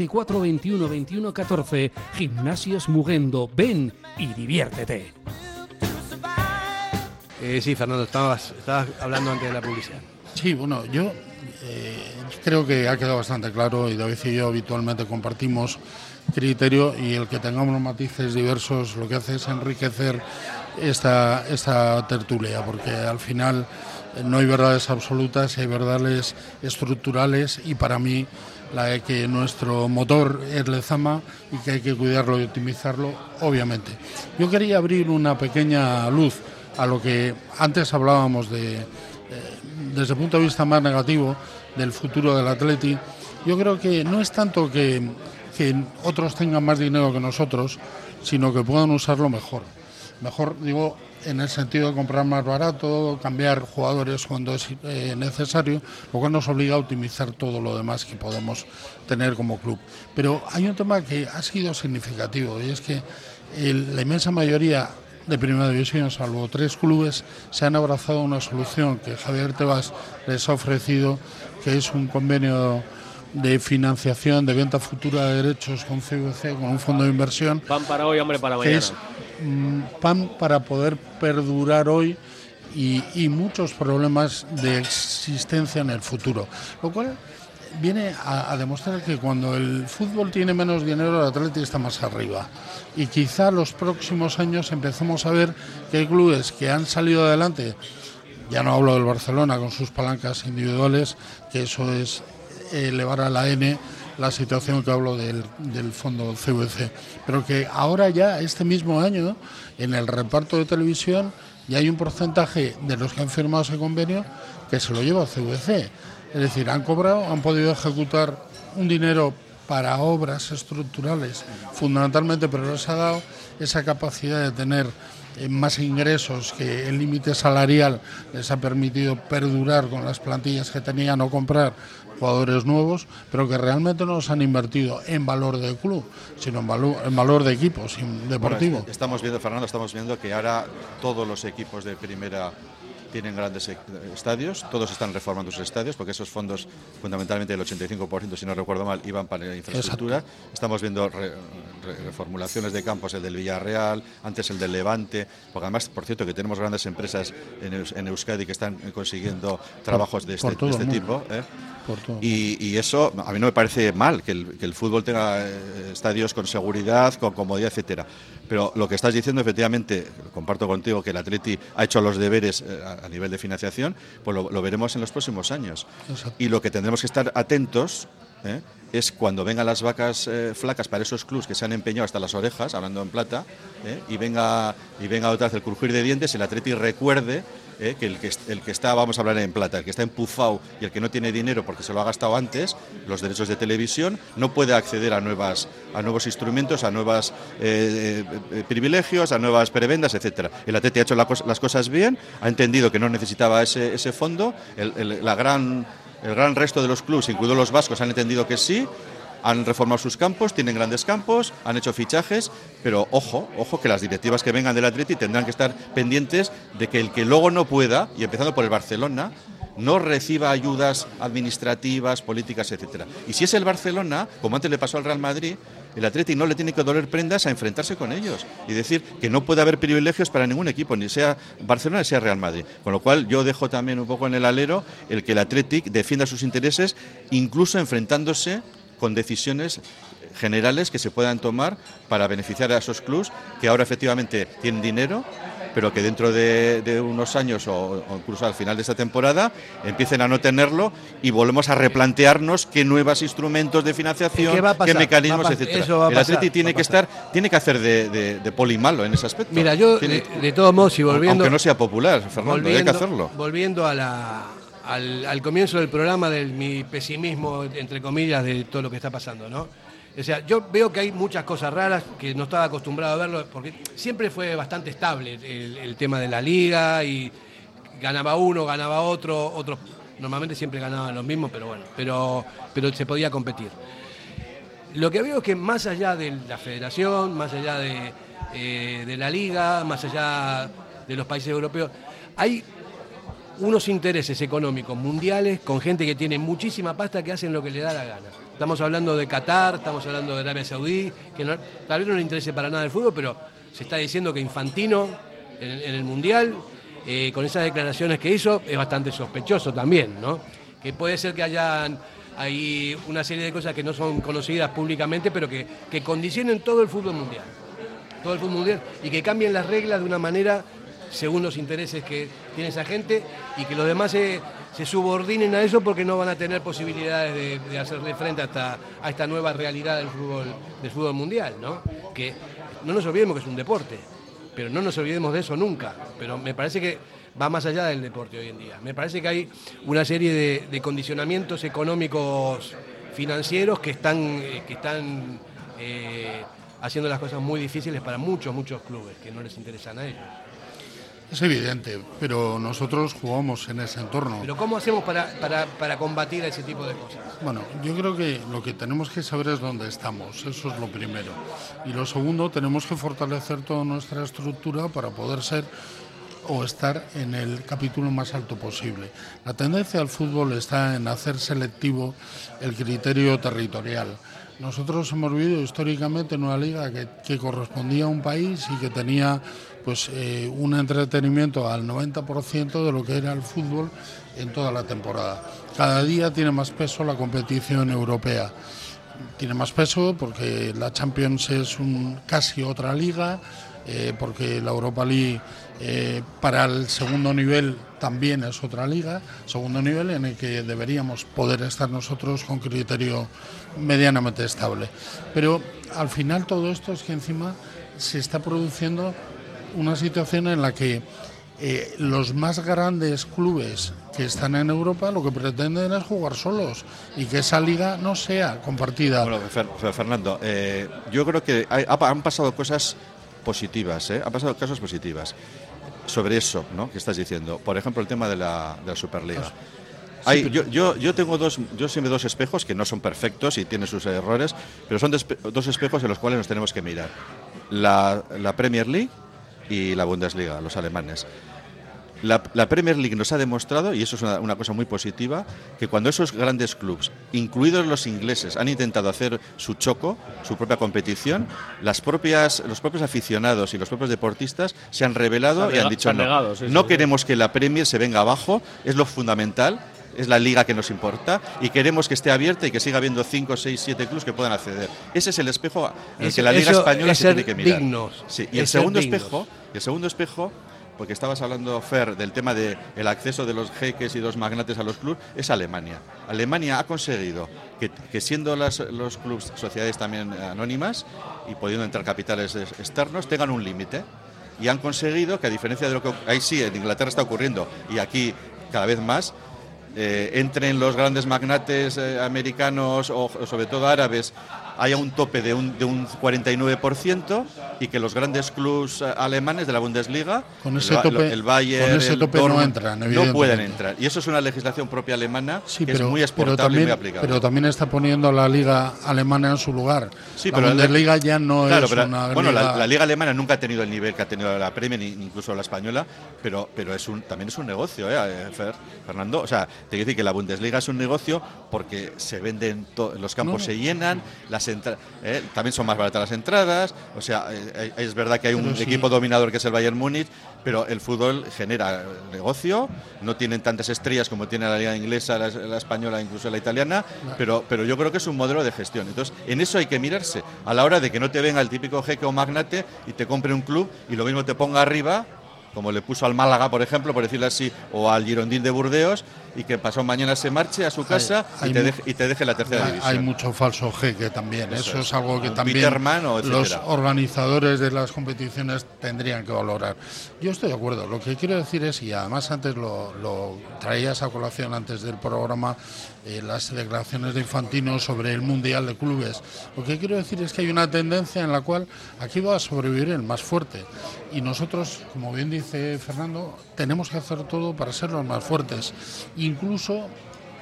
24 21 21 14. Gimnasios Mugendo. Ven y diviértete. Eh, sí, Fernando, estabas, estabas hablando antes de la publicidad. Sí, bueno, yo eh, creo que ha quedado bastante claro y David y yo habitualmente compartimos criterio y el que tengamos matices diversos lo que hace es enriquecer esta, esta tertulia, porque al final no hay verdades absolutas, hay verdades estructurales y para mí la de que nuestro motor es Lezama y que hay que cuidarlo y optimizarlo, obviamente. Yo quería abrir una pequeña luz a lo que antes hablábamos de, eh, desde el punto de vista más negativo, del futuro del Atleti. Yo creo que no es tanto que, que otros tengan más dinero que nosotros, sino que puedan usarlo mejor. Mejor, digo, en el sentido de comprar más barato, cambiar jugadores cuando es eh, necesario, lo cual nos obliga a optimizar todo lo demás que podemos tener como club. Pero hay un tema que ha sido significativo y es que la inmensa mayoría de Primera División, salvo tres clubes, se han abrazado una solución que Javier Tebas les ha ofrecido, que es un convenio de financiación de venta futura de derechos con CVC, con un fondo de inversión. Pan para hoy, hombre para mañana. Mm, pan para poder perdurar hoy y, muchos problemas de existencia en el futuro. Lo cual viene a, demostrar que cuando el fútbol tiene menos dinero, el Atlético está más arriba. Y quizá los próximos años empecemos a ver que hay clubes que han salido adelante, ya no hablo del Barcelona con sus palancas individuales, que eso es elevar a la N la situación que hablo del, del fondo CVC, pero que ahora ya, este mismo año, en el reparto de televisión, ya hay un porcentaje de los que han firmado ese convenio que se lo lleva a CVC. Es decir, han cobrado, han podido ejecutar un dinero para obras estructurales, fundamentalmente, pero les ha dado esa capacidad de tener eh, más ingresos que el límite salarial les ha permitido perdurar con las plantillas que tenían o comprar jugadores nuevos, pero que realmente no se han invertido en valor del club, sino en valor, en valor de equipos deportivo. estamos viendo, Fernando, estamos viendo que ahora todos los equipos de primera tienen grandes e-, estadios, todos están reformando sus estadios, porque esos fondos, fundamentalmente el 85%, si no recuerdo mal, iban para la infraestructura. Estamos viendo reformulaciones de campos, el del Villarreal, antes el del Levante, porque además, por cierto, que tenemos grandes empresas en, Euskadi que están consiguiendo trabajos de este, este tipo. ¿eh? Y, eso a mí no me parece mal, que el, que el fútbol tenga eh, estadios con seguridad, con comodidad, etcétera. Pero lo que estás diciendo, efectivamente, comparto contigo que el Atleti ha hecho los deberes eh, a, nivel de financiación, pues lo, veremos en los próximos años. Y lo que tendremos que estar atentos ¿eh? es cuando vengan las vacas eh, flacas para esos clubs que se han empeñado hasta las orejas, hablando en plata, y venga y venga otra vez el crujir de dientes, el Atleti recuerde ¿eh? que, el que el que está, vamos a hablar en plata, el que está empufado y el que no tiene dinero porque se lo ha gastado antes, los derechos de televisión, no puede acceder a, nuevas, a nuevos instrumentos, a nuevos eh, eh, privilegios, a nuevas prebendas, etcétera. El Atleti ha hecho las cosas bien, ha entendido que no necesitaba ese, ese fondo, el, la gran, el gran resto de los clubes, incluidos los vascos, han entendido que sí, han reformado sus campos, tienen grandes campos, han hecho fichajes, pero ojo, ojo que las directivas que vengan del Atleti tendrán que estar pendientes de que el que luego no pueda, y empezando por el Barcelona, no reciba ayudas administrativas, políticas, etcétera. Y si es el Barcelona, como antes le pasó al Real Madrid, el Atleti no le tiene que doler prendas a enfrentarse con ellos y decir que no puede haber privilegios para ningún equipo, ni sea Barcelona ni sea Real Madrid. Con lo cual yo dejo también un poco en el alero el que el Athletic defienda sus intereses, incluso enfrentándose con decisiones generales que se puedan tomar para beneficiar a esos clubes que ahora efectivamente tienen dinero pero que dentro de, unos años o, incluso al final de esta temporada empiecen a no tenerlo y volvemos a replantearnos qué nuevos instrumentos de financiación, qué, mecanismos, etcétera. El Atleti tiene que estar, tiene que hacer de, de, poli malo en ese aspecto. Mira, yo de, todos modos y volviendo, aunque no sea popular, Fernando, hay que hacerlo. Volviendo a la, al, comienzo del programa de mi pesimismo, entre comillas, de todo lo que está pasando, ¿no? O sea, yo veo que hay muchas cosas raras que no estaba acostumbrado a verlo, porque siempre fue bastante estable el, tema de la liga y ganaba uno, ganaba otro, otros normalmente siempre ganaban los mismos, pero bueno, pero, pero se podía competir. Lo que veo es que más allá de la federación, más allá de, eh, de la liga, más allá de los países europeos, hay unos intereses económicos mundiales con gente que tiene muchísima pasta que hacen lo que le da la gana. Estamos hablando de Qatar, estamos hablando de Arabia Saudí, que tal vez no le interese para nada el fútbol, pero se está diciendo que Infantino en, el Mundial, eh, con esas declaraciones que hizo, es bastante sospechoso también, ¿no? Que puede ser que hayan hay una serie de cosas que no son conocidas públicamente, pero que, que condicionen todo el fútbol mundial. Todo el fútbol mundial y que cambien las reglas de una manera según los intereses que tiene esa gente y que los demás se, subordinen a eso porque no van a tener posibilidades de, hacerle frente a esta, nueva realidad del fútbol, del fútbol mundial, ¿no? Que no nos olvidemos que es un deporte, pero no nos olvidemos de eso nunca. Pero me parece que va más allá del deporte hoy en día. Me parece que hay una serie de, condicionamientos económicos financieros que están, eh, que están eh, haciendo las cosas muy difíciles para muchos, muchos clubes que no les interesan a ellos. Es evidente, pero nosotros jugamos en ese entorno. ¿Pero cómo hacemos para, para, para, combatir ese tipo de cosas? Bueno, yo creo que lo que tenemos que saber es dónde estamos, eso es lo primero. Y lo segundo, tenemos que fortalecer toda nuestra estructura para poder ser o estar en el capítulo más alto posible. La tendencia al fútbol está en hacer selectivo el criterio territorial. Nosotros hemos vivido históricamente en una liga que, que correspondía a un país y que tenía pues eh, un entretenimiento al 90% de lo que era el fútbol en toda la temporada. Cada día tiene más peso la competición europea. Tiene más peso porque la Champions es un, casi otra liga, eh, porque la Europa League eh, para el segundo nivel también es otra liga, segundo nivel en el que deberíamos poder estar nosotros con criterio medianamente estable. Pero al final todo esto es que encima se está produciendo una situación en la que eh, los más grandes clubes que están en Europa lo que pretenden es jugar solos y que esa liga no sea compartida. Bueno, Fernando, eh, yo creo que han pasado cosas positivas, ¿eh? han pasado casos positivas sobre eso ¿no? que estás diciendo. Por ejemplo, el tema de la, de la Superliga. Hay, yo, yo, yo, tengo dos, yo siempre dos espejos que no son perfectos y tienen sus errores, pero son dos espejos en los cuales nos tenemos que mirar. La, la Premier League y la Bundesliga, los alemanes. La, Premier League nos ha demostrado, y eso es una, cosa muy positiva, que cuando esos grandes clubes, incluidos los ingleses, han intentado hacer su choco, su propia competición, las propias, los propios aficionados y los propios deportistas se han revelado y han dicho no, no queremos que la Premier se venga abajo, es lo fundamental, es la liga que nos importa y queremos que esté abierta y que siga habiendo 5, 6, 7 clubes que puedan acceder. Ese es el espejo en el que la liga española se tiene que mirar. y el segundo espejo y el segundo espejo, porque estabas hablando, Fer, del tema del el acceso de los jeques y los magnates a los clubes, es Alemania. Alemania ha conseguido que, siendo las, los clubes, sociedades también anónimas y pudiendo entrar capitales externos, tengan un límite. Y han conseguido que, a diferencia de lo que ahí sí en Inglaterra está ocurriendo y aquí cada vez más, eh, entren los grandes magnates eh, americanos o, sobre todo árabes, haya un tope de un, de un 49% y que los grandes clubes eh, alemanes de la Bundesliga, con ese el, tope, el Bayern, con ese tope el no entran, no pueden entrar. Y eso es una legislación propia alemana sí, que pero, es muy exportable pero también, y muy aplicable. Pero también está poniendo la liga alemana en su lugar. Sí, la pero Bundesliga ya no claro, es pero, una bueno, liga... la, la, liga alemana nunca ha tenido el nivel que ha tenido la Premier, ni incluso la española, pero, pero es un, también es un negocio, ¿eh, Fer, Fernando? O sea, te quiero decir que la Bundesliga es un negocio porque se venden, los campos No. se llenan, las eh, también son más baratas las entradas, o sea, eh, es verdad que hay un sí. equipo dominador que es el Bayern Múnich, pero el fútbol genera negocio, no tienen tantas estrellas como tiene la liga inglesa, la, la española, incluso la italiana, pero, pero yo creo que es un modelo de gestión. Entonces, en eso hay que mirarse, a la hora de que no te venga el típico jeque o magnate y te compre un club y lo mismo te ponga arriba, como le puso al Málaga, por ejemplo, por decirlo así, o al Girondín de Burdeos, y que pasado mañana se marche a su casa hay y, te deje, y te deje la tercera Hay- división. Hay mucho falso jeque también. Eso Eso, es. algo que también Peterman los organizadores de las competiciones tendrían que valorar. Yo estoy de acuerdo. Lo que quiero decir es, y además antes lo, lo traías a colación antes del programa, las declaraciones de Infantino sobre el Mundial de Clubes. Lo que quiero decir es que hay una tendencia en la cual aquí va a sobrevivir el más fuerte. Y nosotros, como bien dice Fernando, tenemos que hacer todo para ser los más fuertes. Incluso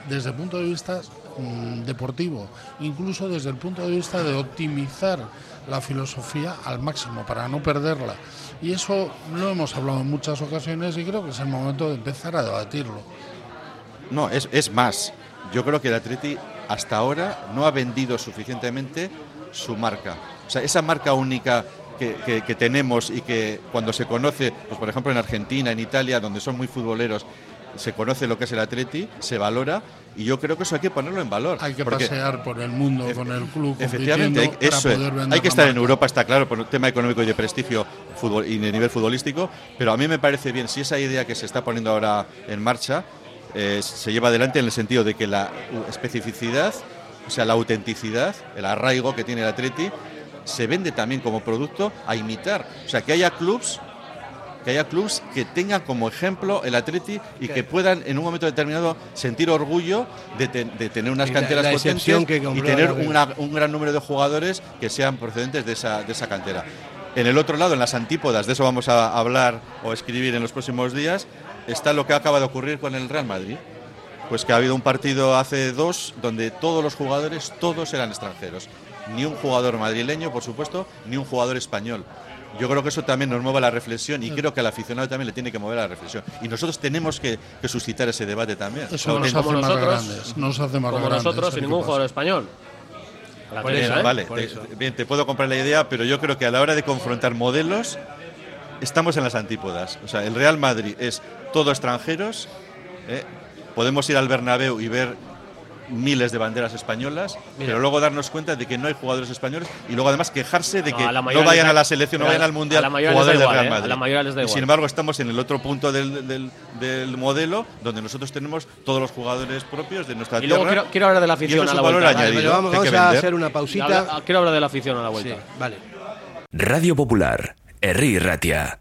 desde el punto de vista mm, deportivo, incluso desde el punto de vista de optimizar la filosofía al máximo para no perderla. Y eso lo hemos hablado en muchas ocasiones y creo que es el momento de empezar a debatirlo. No, es, es más. Yo creo que el Atleti hasta ahora no ha vendido suficientemente su marca. O sea, esa marca única que, que- que tenemos y que cuando se conoce, pues por ejemplo en Argentina, en Italia, donde son muy futboleros, se conoce lo que es el Atleti, se valora y yo creo que eso hay que ponerlo en valor. Hay que pasear por el mundo con el club Efectivamente, hay, eso es. poder vender hay que estar en marca. Europa, está claro, por un tema económico y de prestigio fútbol, y de nivel futbolístico, pero a mí me parece bien, si esa idea que se está poniendo ahora en marcha eh, se lleva adelante en el sentido de que la especificidad, o sea, la autenticidad, el arraigo que tiene el Atleti, se vende también como producto a imitar. O sea, que haya clubs que haya clubs que tengan como ejemplo el Atleti y que puedan en un momento determinado sentir orgullo de, te- de tener unas la- canteras la potentes excepción que y tener una- un gran número de jugadores que sean procedentes de esa, de esa cantera. En el otro lado, en las antípodas, de eso vamos a hablar o escribir en los próximos días, está lo que acaba de ocurrir con el Real Madrid. Pues que ha habido un partido hace dos donde todos los jugadores, todos eran extranjeros. Ni un jugador madrileño, por supuesto, ni un jugador español. Yo creo que eso también nos mueve la reflexión y creo que al aficionado también le tiene que mover la reflexión. Y nosotros tenemos que, que suscitar ese debate también. Eso nos Auténtico. hace más nosotros, grandes. Nos hace más como grandes. nosotros sin ningún jugador español. La Por eso, ¿eh? vale, Por te- eso. bien, te puedo comprar la idea, pero yo creo que a la hora de confrontar modelos estamos en las antípodas. O sea, el Real Madrid es todo extranjeros. ¿eh? Podemos ir al Bernabéu y ver miles de banderas españolas, Mira. pero luego darnos cuenta de que no hay jugadores españoles y luego además quejarse de No, que a la no vayan da- a la selección, no a vayan la- al mundial a la jugadores del Real ¿eh? A Madrid. la mayoría les da Y igual. sin embargo estamos en el otro punto del, del- del modelo donde nosotros tenemos todos los jugadores propios de nuestra Y luego tierra. quiero, quiero hablar de la y afición es a la valor vuelta. añadido. Pero vamos, vamos a hacer una Y pausita. habla- quiero hablar de la afición a la vuelta. Sí, vale. Radio Popular, Herri Ratia.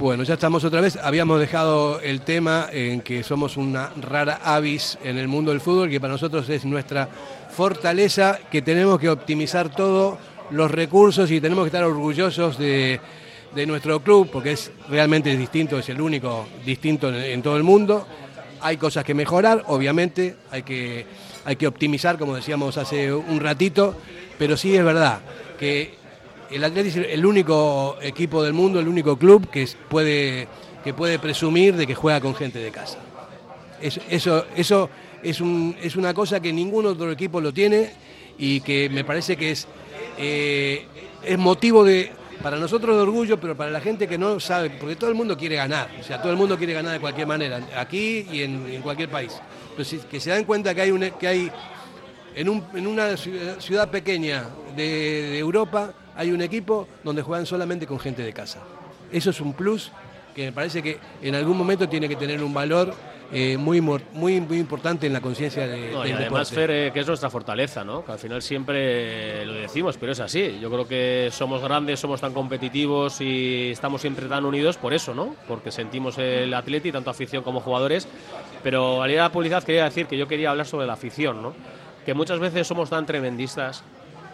Bueno, ya estamos otra vez. Habíamos dejado el tema en que somos una rara avis en el mundo del fútbol, que para nosotros es nuestra fortaleza que tenemos que optimizar todos los recursos y tenemos que estar orgullosos de, nuestro club, porque es realmente distinto, es el único distinto en, todo el mundo. Hay cosas que mejorar, obviamente, hay que, hay que optimizar, como decíamos hace un ratito, pero sí es verdad que el Atlético es el único equipo del mundo, el único club que puede, que puede presumir de que juega con gente de casa. Eso, eso, es, un, es una cosa que ningún otro equipo lo tiene y que me parece que es, eh, es motivo de, para nosotros de orgullo, pero para la gente que no sabe, porque todo el mundo quiere ganar, o sea, todo el mundo quiere ganar de cualquier manera, aquí y en, cualquier país. Que se dan cuenta que hay, un, que hay en, un, en una ciudad pequeña de Europa hay un equipo donde juegan solamente con gente de casa. Eso es un plus que me parece que en algún momento tiene que tener un valor eh, muy, muy, muy importante en la conciencia de, no, y además, Fer, eh, que es nuestra fortaleza, ¿no? que al final siempre lo decimos, pero es así. Yo creo que somos grandes, somos tan competitivos y estamos siempre tan unidos por eso, ¿no? porque sentimos el atleti, tanto afición como jugadores. Pero al ir a la publicidad quería decir que yo quería hablar sobre la afición, ¿no? que muchas veces somos tan tremendistas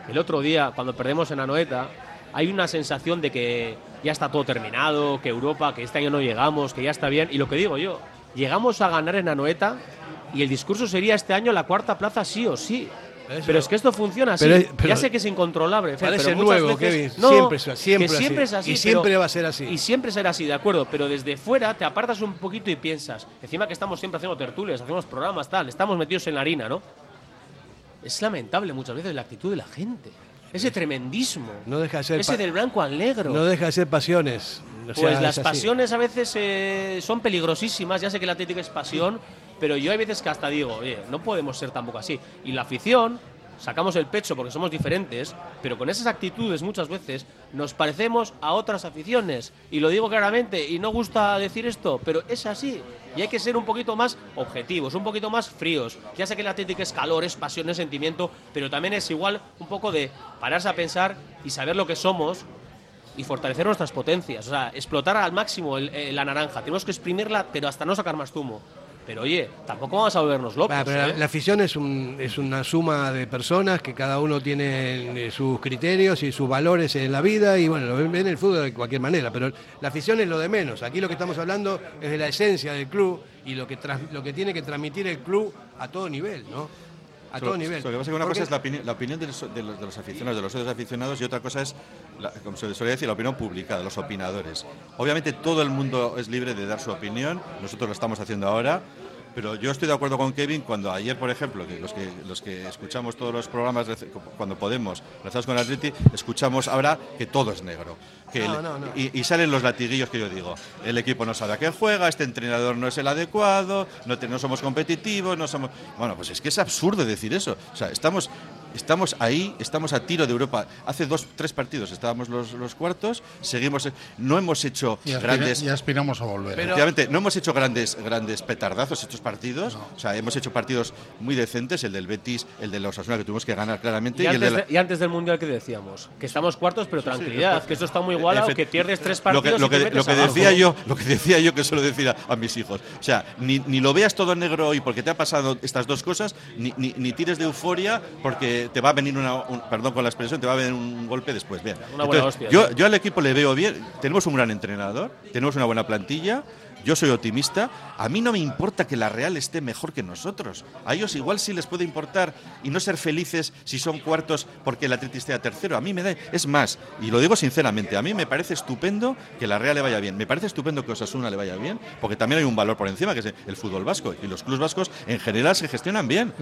el otro día, cuando perdemos en Anoeta, hay una sensación de que ya está todo terminado, que Europa, que este año no llegamos, que ya está bien. Y lo que digo yo, llegamos a ganar en Anoeta y el discurso sería este año la cuarta plaza sí o sí. Pero, es que esto funciona así. ya sé que es incontrolable. Parece pero nuevo, Kevin. siempre, siempre, siempre es así. Y siempre va a ser así. Y siempre será así, de acuerdo. Pero desde fuera te apartas un poquito y piensas. Encima que estamos siempre haciendo tertulias, hacemos programas, tal. Estamos metidos en la harina, ¿no? Es lamentable muchas veces la actitud de la gente. Ese tremendismo. No deja de ser ese del blanco al negro. No deja de ser pasiones. pues las pasiones a veces eh, son peligrosísimas. Ya sé que la atlética es pasión, pero yo hay veces que hasta digo, oye, no podemos ser tampoco así. Y la afición sacamos el pecho porque somos diferentes, pero con esas actitudes muchas veces nos parecemos a otras aficiones. Y lo digo claramente, y no gusta decir esto, pero es así. Y hay que ser un poquito más objetivos, un poquito más fríos. Ya sé que la atlética es calor, es pasión, es sentimiento, pero también es igual un poco de pararse a pensar y saber lo que somos y fortalecer nuestras potencias. O sea, explotar al máximo la naranja. Tenemos que exprimirla, pero hasta no sacar más zumo. Pero oye, tampoco vamos a volvernos locos. ¿eh? la, afición es, un, es una suma de personas que cada uno tiene eh, sus criterios y sus valores en la vida y bueno, lo ven en el fútbol de cualquier manera, pero la afición es lo de menos. Aquí lo que estamos hablando es de la esencia del club y lo que, lo que tiene que transmitir el club a todo nivel, ¿no? A todo nivel. Lo que pasa es que una cosa es la, opinión, de, los, aficionados, de los socios aficionados, y otra cosa es, como se suele decir, la opinión pública, de los opinadores. Obviamente todo el mundo es libre de dar su opinión, nosotros lo estamos haciendo ahora, pero yo estoy de acuerdo con Kevin cuando ayer, por ejemplo, que los que, los que escuchamos todos los programas cuando podemos, relacionados con Atleti, escuchamos ahora que todo es negro. Y, salen los latiguillos que yo digo. El equipo no sabe a qué juega, este entrenador no es el adecuado, no, no somos competitivos, no somos... Bueno, pues es que es absurdo decir eso. O sea, estamos estamos ahí, estamos a tiro de Europa. Hace dos, tres partidos estábamos los, los cuartos, seguimos, no hemos hecho grandes. Y aspiramos a volver. Efectivamente, no hemos hecho grandes, grandes petardazos estos partidos. O sea, hemos hecho partidos muy decentes, el del Betis, el de los Osasuna que tuvimos que ganar claramente. Y, antes, del Mundial que decíamos, que estamos cuartos, pero tranquilidad, que esto está muy igual, que pierdes tres partidos. Lo que, lo que, decía yo, lo que decía yo que suelo decir a, mis hijos. O sea, ni, ni, lo veas todo negro hoy porque te ha pasado estas dos cosas, ni, ni, ni tires de euforia porque te, va a venir una, perdón con la expresión, te va a venir un golpe después. Bien. yo, yo al equipo le veo bien, tenemos un gran entrenador, tenemos una buena plantilla, yo soy optimista. A mí no me importa que la Real esté mejor que nosotros. A ellos igual sí les puede importar y no ser felices si son cuartos porque el Atleti esté a tercero. A mí me da. Es más, y lo digo sinceramente, a mí me parece estupendo que la Real le vaya bien. Me parece estupendo que Osasuna le vaya bien, porque también hay un valor por encima, que es el fútbol vasco. Y los clubes vascos en general se gestionan bien.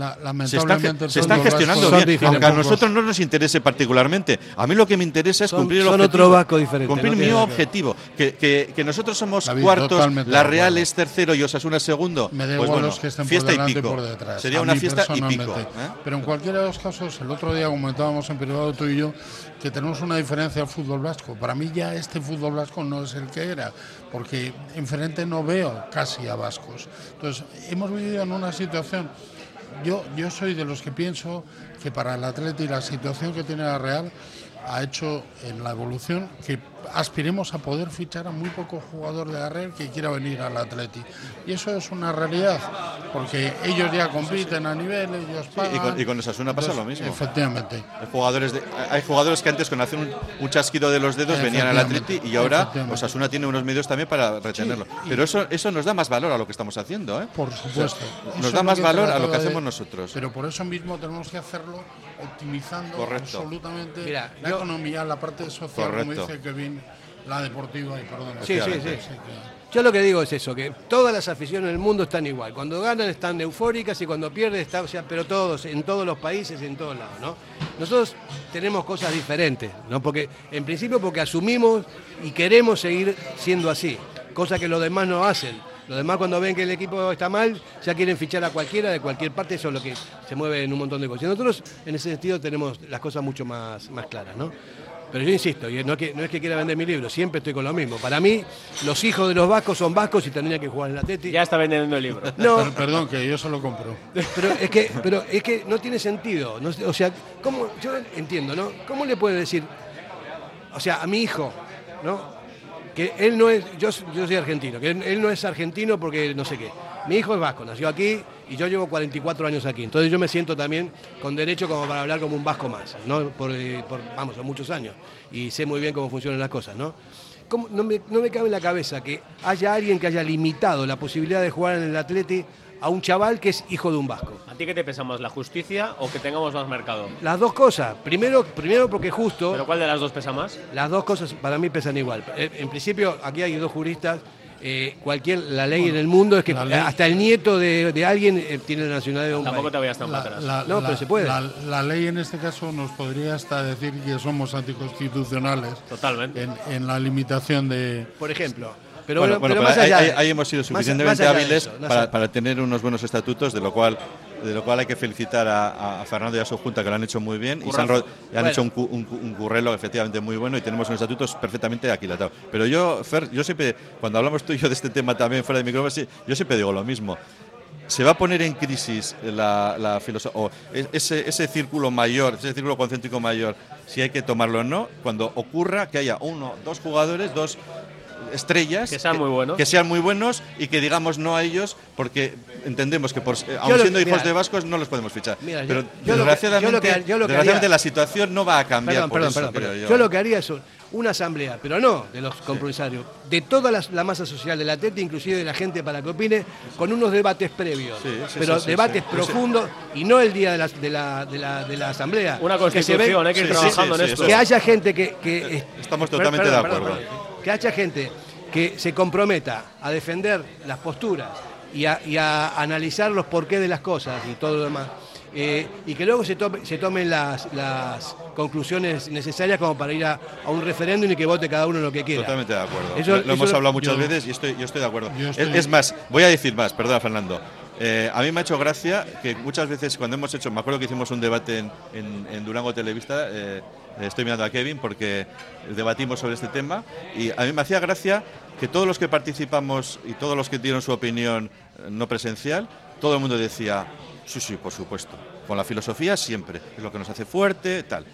se, están gestionando bien, aunque a nosotros no nos interese particularmente. A mí lo que me interesa es cumplir el objetivo. otro vasco diferente. Cumplir mi objetivo. Que, que, nosotros somos cuartos la Real es tercero y Osasuna segundo. Me da pues los que estén por delante y, por detrás. Sería una fiesta y pico. ¿eh? Pero en cualquiera de los casos, el otro día comentábamos en privado tú y yo que tenemos una diferencia al fútbol vasco. Para mí ya este fútbol vasco no es el que era, porque enfrente no veo casi a vascos. Entonces, hemos vivido en una situación... Yo, yo soy de los que pienso que para el Atleti la situación que tiene la Real ha hecho en la evolución que aspiremos a poder fichar a muy poco jugador de Arrer que quiera venir al Atleti. Y eso es una realidad, porque ellos ya compiten a nivel, ellos pagan. y, con, y con Osasuna pasa lo mismo. Efectivamente. Hay jugadores, de, hay jugadores que antes con hacer un, un chasquido de los dedos venían al Atleti y ahora Osasuna tiene unos medios también para retenerlo. Pero eso, eso nos da más valor a lo que estamos haciendo. ¿eh? Por supuesto. nos da más valor a lo que hacemos nosotros. Pero por eso mismo tenemos que hacerlo optimizando Correcto. absolutamente Mira, la yo- economía, la parte social, Correcto. como dice Kevin, la deportiva y perdón. Sí, sí, sí. Yo lo que digo es eso, que todas las aficiones del mundo están igual. Cuando ganan están eufóricas y cuando pierden están, o sea, pero todos, en todos los países, en todos lados, ¿no? Nosotros tenemos cosas diferentes, ¿no? Porque, en principio, porque asumimos y queremos seguir siendo así, cosa que los demás no hacen. Los demás cuando ven que el equipo está mal, ya quieren fichar a cualquiera de cualquier parte, eso es lo que se mueve en un montón de cosas. Y nosotros, en ese sentido, tenemos las cosas mucho más, más claras, ¿no? Pero yo insisto, y no, es que, no es que quiera vender mi libro, siempre estoy con lo mismo. Para mí, los hijos de los vascos son vascos y tendrían que jugar en la Teti. Ya está vendiendo el libro. No, Per- Perdón, que yo se lo compro. pero es que, pero es que no tiene sentido. no o sea, ¿cómo, yo entiendo, ¿no? ¿Cómo le puede decir, o sea, a mi hijo, ¿no? Que él no es, yo, yo soy argentino, que él, él no es argentino porque no sé qué. Mi hijo es vasco, nació aquí y yo llevo 44 años aquí. Entonces yo me siento también con derecho como para hablar como un vasco más, ¿no? Por, eh, por, vamos, son muchos años. Y sé muy bien cómo funcionan las cosas, ¿no? ¿Cómo- no, me, no me cabe en la cabeza que haya alguien que haya limitado la posibilidad de jugar en el Atleti a un chaval que es hijo de un vasco. ¿A ti qué te pesa más, la justicia o que tengamos más mercado? Las dos cosas. Primero, primero porque justo. ¿Pero cuál de las dos pesa más? Las dos cosas para mí pesan igual. Eh, En principio, aquí hay dos juristas. Eh, cualquier la ley en el mundo es que hasta el nieto de, de alguien eh, tiene la nacionalidad de un Tampoco te país. vayas tan La, atrás. la- No, la- pero se puede. La, la ley en este caso nos podría hasta decir que somos anticonstitucionales Totalmente. en, en la limitación de. Por ejemplo. Pero bueno, bueno, bueno, pero pero más ahí, allá ahí- hemos sido suficientemente hábiles eso, para, para tener unos buenos estatutos, de lo cual de lo cual hay que felicitar a, a Fernando y a su junta que lo han hecho muy bien y, han, Bueno. hecho un, un cu- un currelo efectivamente muy bueno y tenemos unos estatutos perfectamente aquilatados. Pero yo, Fer, yo siempre, cuando hablamos tú y yo de este tema también fuera de micrófono, yo siempre digo lo mismo. Se va a poner en crisis la, la filosofía, o e- ese, ese círculo mayor, ese círculo concéntrico mayor, si hay que tomarlo o no, cuando ocurra que haya uno, dos jugadores, dos estrellas Que sean muy buenos. que sean muy buenos y que digamos no a ellos porque entendemos que por, eh, aun siendo hijos mira, de vascos no los podemos fichar. mira, pero yo que- desgraciadamente, yo lo que- yo lo que desgraciadamente haría- la situación no va a cambiar Perdón, por perdón, eso, perdón, creo perdón. yo. Yo lo que haría es una asamblea, pero no de los compromisarios, de toda la, la masa social de la TET, inclusive de la gente para que opine, con unos debates previos, Sí, sí, pero sí, sí, debates sí. profundos y no el día de la, de la, de la, de la asamblea. Una Que se ve- constitución, hay que ir trabajando sí, en sí, esto. que haya gente que, que- Estamos totalmente perdón, de perdón, acuerdo. perdón. que haya gente que se comprometa a defender las posturas y a, y a analizar los porqués de las cosas y todo lo demás eh, y que luego se, tome- se tomen las, las conclusiones necesarias como para ir a, a un referéndum y que vote cada uno lo que quiera. Totalmente de acuerdo. Eso- lo, eso hemos lo- hablado muchas yo- veces y estoy, yo estoy de acuerdo. yo Es- más, voy a decir más, perdona Fernando. Eh, a mí me ha hecho gracia que muchas veces cuando hemos hecho, me acuerdo que hicimos un debate en, en- en Durango Televista, eh, estoy mirando a Kevin porque debatimos sobre este tema y a mí me hacía gracia que todos los que participamos y todos los que dieron su opinión eh, no presencial, todo el mundo decía, sí, sí, por supuesto, con la filosofía siempre, es lo que nos hace fuerte, tal.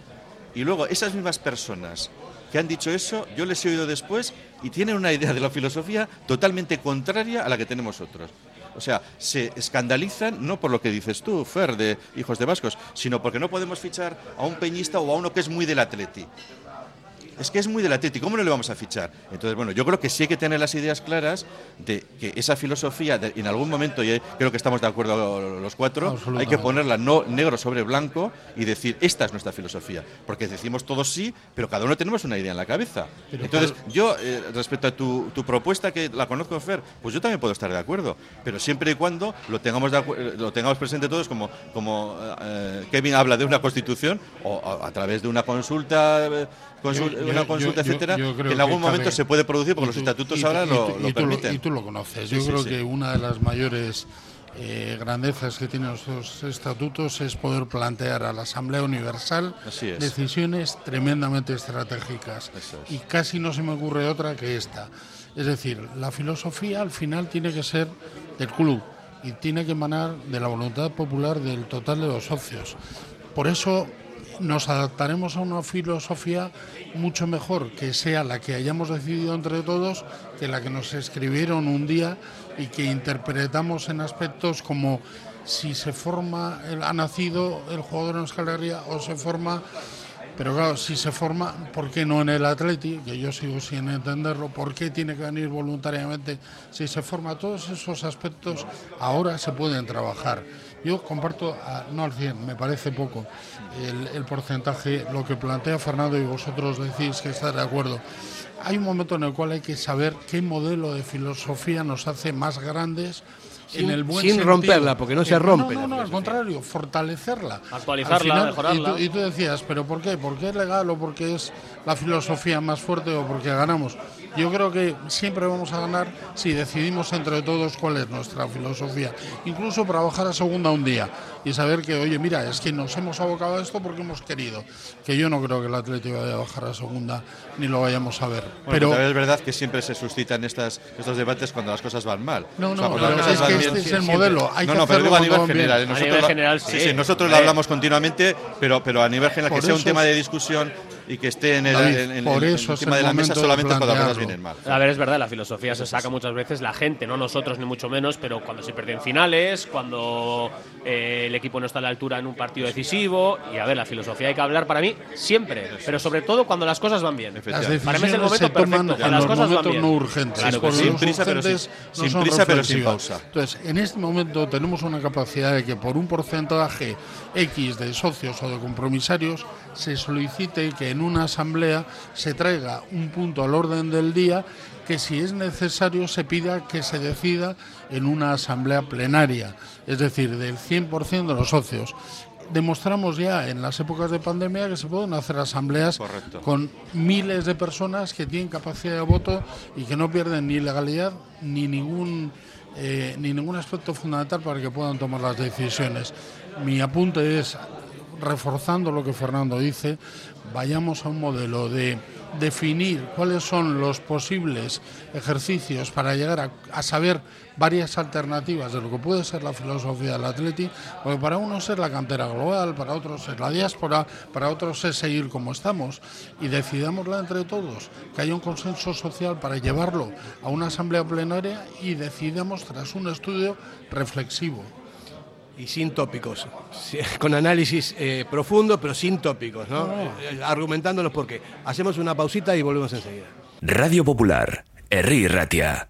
Y luego esas mismas personas que han dicho eso, yo les he oído después y tienen una idea de la filosofía totalmente contraria a la que tenemos otros. O sea, se escandalizan no por lo que dices tú, Fer, de hijos de vascos, sino porque no podemos fichar a un peñista o a uno que es muy del atleti. Es que es muy del Atleti, ¿cómo no le vamos a fichar? Entonces, bueno, yo creo que sí hay que tener las ideas claras de que esa filosofía, de- en algún momento, y creo que estamos de acuerdo los cuatro, hay que ponerla no negro sobre blanco y decir, esta es nuestra filosofía. Porque decimos todos sí, pero cada uno tenemos una idea en la cabeza. Pero Entonces, yo, eh, respecto a tu, tu propuesta, que la conozco, Fer, pues yo también puedo estar de acuerdo. Pero siempre y cuando lo tengamos, de eh, lo tengamos presente todos, como, como eh, Kevin habla de una constitución, o a, a través de una consulta, consul- Yo- yo- una consulta, yo- etcétera, yo que en algún que cabe- momento se puede producir, porque los estatutos y- ahora y lo, lo y tú permiten. y tú lo conoces. Sí, Yo sí, creo sí. que una de las mayores eh, grandezas que tienen nuestros estatutos es poder plantear a la Asamblea Universal decisiones tremendamente estratégicas. Es. Y casi no se me ocurre otra que esta. Es decir, la filosofía al final tiene que ser del club y tiene que emanar de la voluntad popular del total de los socios. Por eso nos adaptaremos a una filosofía mucho mejor que sea la que hayamos decidido entre todos que la que nos escribieron un día y que interpretamos en aspectos como si se forma, ha nacido el jugador en Euskal Herria o se forma pero claro, si se forma, ¿por qué no en el Atleti? Que yo sigo sin entenderlo. ¿Por qué tiene que venir voluntariamente? Si se forma, todos esos aspectos ahora se pueden trabajar. Yo comparto, no al 100, me parece poco el, porcentaje, lo que plantea Fernando y vosotros decís que está de acuerdo. Hay un momento en el cual hay que saber qué modelo de filosofía nos hace más grandes sin, romperla, porque no se rompe. No, no, al contrario, fortalecerla. Actualizarla, mejorarla. Y tú, decías, ¿pero por qué? ¿Por qué es legal o porque es la filosofía más fuerte o porque ganamos? Yo creo que siempre vamos a ganar si decidimos entre todos cuál es nuestra filosofía. Incluso para bajar a segunda un día y saber que, oye, mira, es que nos hemos abocado a esto porque hemos querido. Que yo no creo que el Atlético vaya a bajar a segunda ni lo vayamos a ver. pero es verdad que siempre se suscitan estas, estos debates cuando las cosas van mal. No, no, es que este es el modelo. Hay no, que no, pero a nivel general. Nosotros, a nivel general, sí. sí, nosotros lo hablamos continuamente, pero, pero a nivel general, que sea un tema de discusión y que esté en el, encima de la mesa solamente cuando las cosas vienen mal. A ver, es verdad, la filosofía se saca muchas veces la gente, no nosotros ni mucho menos, pero cuando se pierden finales, cuando eh, el equipo no está a la altura en un partido decisivo. Y a ver, la filosofía hay que hablar para mí siempre, pero sobre todo cuando las cosas van bien. Para mí es el momento perfecto, cuando las cosas van bien. no urgentes. sin prisa, pero sin, prisa pero sin pausa. Entonces, en este momento tenemos una capacidad de que por un porcentaje X de socios o de compromisarios se solicite que en una asamblea se traiga un punto al orden del día que si es necesario se pida que se decida en una asamblea plenaria, es decir, del 100% de los socios. Demostramos ya en las épocas de pandemia que se pueden hacer asambleas con miles de personas que tienen capacidad de voto y que no pierden ni legalidad ni ningún, eh, ni ningún aspecto fundamental para que puedan tomar las decisiones. Mi apunte es, reforzando lo que Fernando dice, vayamos a un modelo de definir cuáles son los posibles ejercicios para llegar a, saber varias alternativas de lo que puede ser la filosofía del Atleti, porque para unos es la cantera global, para otros es la diáspora, para otros es seguir como estamos, y decidámosla entre todos, que haya un consenso social para llevarlo a una asamblea plenaria y decidamos tras un estudio reflexivo y sin tópicos, con análisis eh, profundo, pero sin tópicos, ¿no? Eh, argumentándolos porque hacemos una pausita y volvemos enseguida. Radio Popular, Herri Ratia.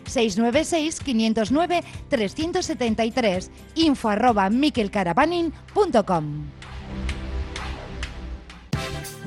696-509-373, info arroba miquelcaravaning.com.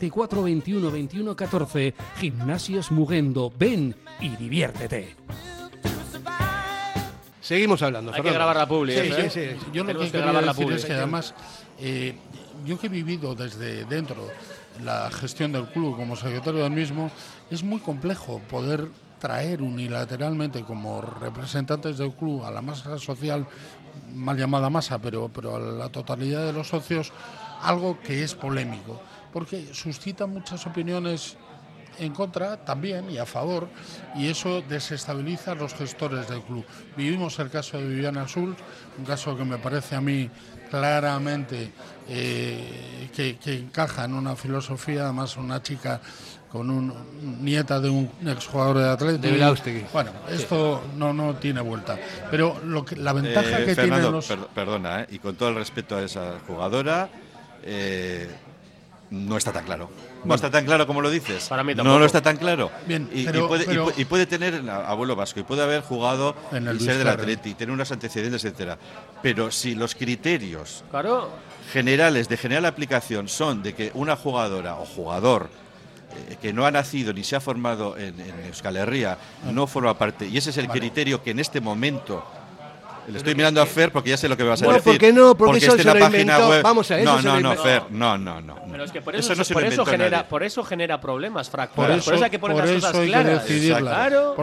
24 21 21 14. Gimnasios Mugendo. Ven y diviértete. Seguimos hablando. Hay que grabar la publi. Sí, ¿eh? sí, sí. Yo lo que, quiero grabar decir es que además, eh, yo que he vivido desde dentro la gestión del club como secretario del mismo, es muy complejo poder traer unilateralmente como representantes del club a la masa social, mal llamada masa, pero, pero a la totalidad de los socios, algo que es polémico porque suscita muchas opiniones en contra también y a favor, y eso desestabiliza a los gestores del club. Vivimos el caso de Viviana Azul, un caso que me parece a mí claramente eh, que, encaja en una filosofía, además una chica con un nieta de un exjugador de Atlético. bueno, esto no, no tiene vuelta. Pero lo que, la ventaja eh, que tiene los... perdona, eh, y con todo el respeto a esa jugadora, no está tan claro. No está tan claro como lo dices. Para mí No lo está tan claro. Bien, y, puede, tener abuelo vasco y puede haber jugado en y ser del Atleti, tener unos antecedentes, etcétera. Pero si los criterios generales de general aplicación son de que una jugadora o jugador eh, que no ha nacido ni se ha formado en, Euskal Herria ah. no forma parte, y ese es el criterio que en este momento le estoy mirando a Fer porque ya sé lo que me vas a decir. ¿por qué no? Porque, eso se la página web. Vamos a eso No, no, no, Fer, no, no, no. Pero es que por eso, por eso genera, por eso genera problemas, fracturas. Por eso, hay que poner las cosas claras. Claro.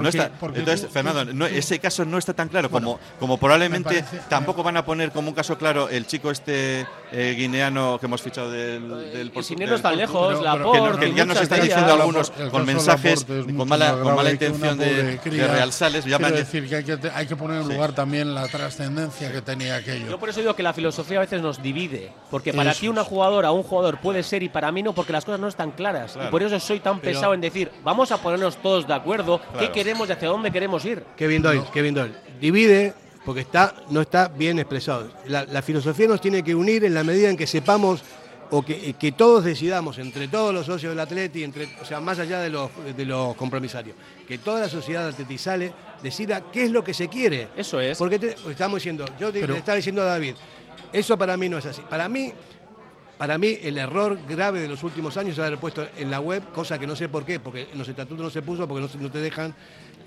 entonces, Fernando, ese caso no está tan claro como, como probablemente tampoco van a poner como un caso claro el chico este eh, guineano que hemos fichado del, del Y sin irnos tan lejos, la que, ya nos están diciendo algunos con mensajes con mala, con mala intención de, Real Sales. Quiero decir que hay que, hay que poner en lugar también la trascendencia que tenía aquello. Yo por eso digo que la filosofía a veces nos divide, porque para ti una jugadora o un jugador puede ser y para mí no, porque las cosas no están claras. Y por eso soy tan pesado en decir, vamos a ponernos todos de acuerdo, qué queremos y hacia dónde queremos ir. Kevin Doyle, Kevin Doyle. Divide porque está, no está bien expresado. La, filosofía nos tiene que unir en la medida en que sepamos o que, todos decidamos, entre todos los socios del Atleti, entre, o sea, más allá de los, de los compromisarios, que toda la sociedad atletizale decida qué es lo que se quiere. Eso es. Porque estamos diciendo, yo te, estaba diciendo a David, eso para mí no es así. Para mí, para mí el error grave de los últimos años es haber puesto en la web, cosa que no sé por qué, porque en los estatutos no se puso, porque no, te dejan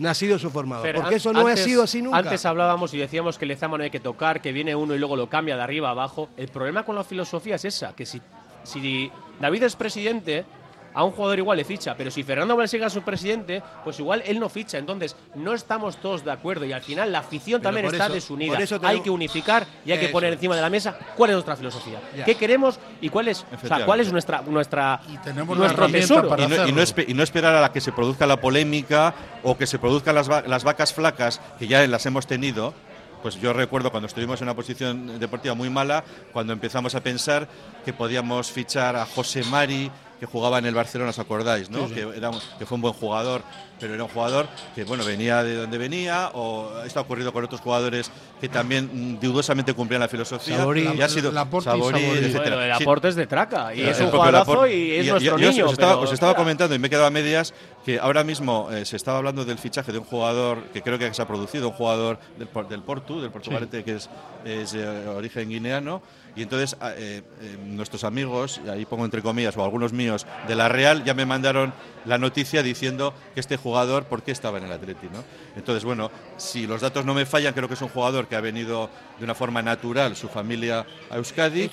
nacidos o formados. porque eso no ha sido así nunca. Antes hablábamos y decíamos que el Lezama no hay que tocar, que viene uno y luego lo cambia de arriba a abajo. El problema con la filosofía es esa, que si, si David es presidente, a un jugador igual le ficha, pero si Fernando Valsega es su presidente, pues igual él no ficha. Entonces, no estamos todos de acuerdo y al final la afición también está desunida. Hay que unificar y hay que poner encima de la mesa cuál es nuestra filosofía, qué queremos y cuál es, cuál es nuestra, nuestra y tenemos nuestro tesoro. y, no, y, no esperar a la que se produzca la polémica o que se produzcan las, las vacas flacas, que ya las hemos tenido, pues yo recuerdo cuando estuvimos en una posición deportiva muy mala, cuando empezamos a pensar que podíamos fichar a José Mari, que jugaba en el Barcelona, ¿os acordáis? ¿no? Que, era, que fue un buen jugador, pero era un jugador que bueno venía de donde venía, o esto ha ocurrido con otros jugadores que también mm, dudosamente cumplían la filosofía. y ha sido Saborí, etcétera. el aporte es de traca, y es un jugadorazo y es nuestro niño. Os estaba, comentando y me he quedado a medias que ahora mismo eh, se estaba hablando del fichaje de un jugador que creo que se ha producido, un jugador del, del Portu, del Portugalete, que es, es de origen guineano, y entonces ah, eh, eh, nuestros amigos, ahí pongo entre comillas, o algunos míos de la Real, ya me mandaron la noticia diciendo que este jugador, ¿por qué estaba en el Atleti? ¿no? Entonces, bueno, si los datos no me fallan, creo que es un jugador que ha venido de una forma natural, su familia a Euskadi,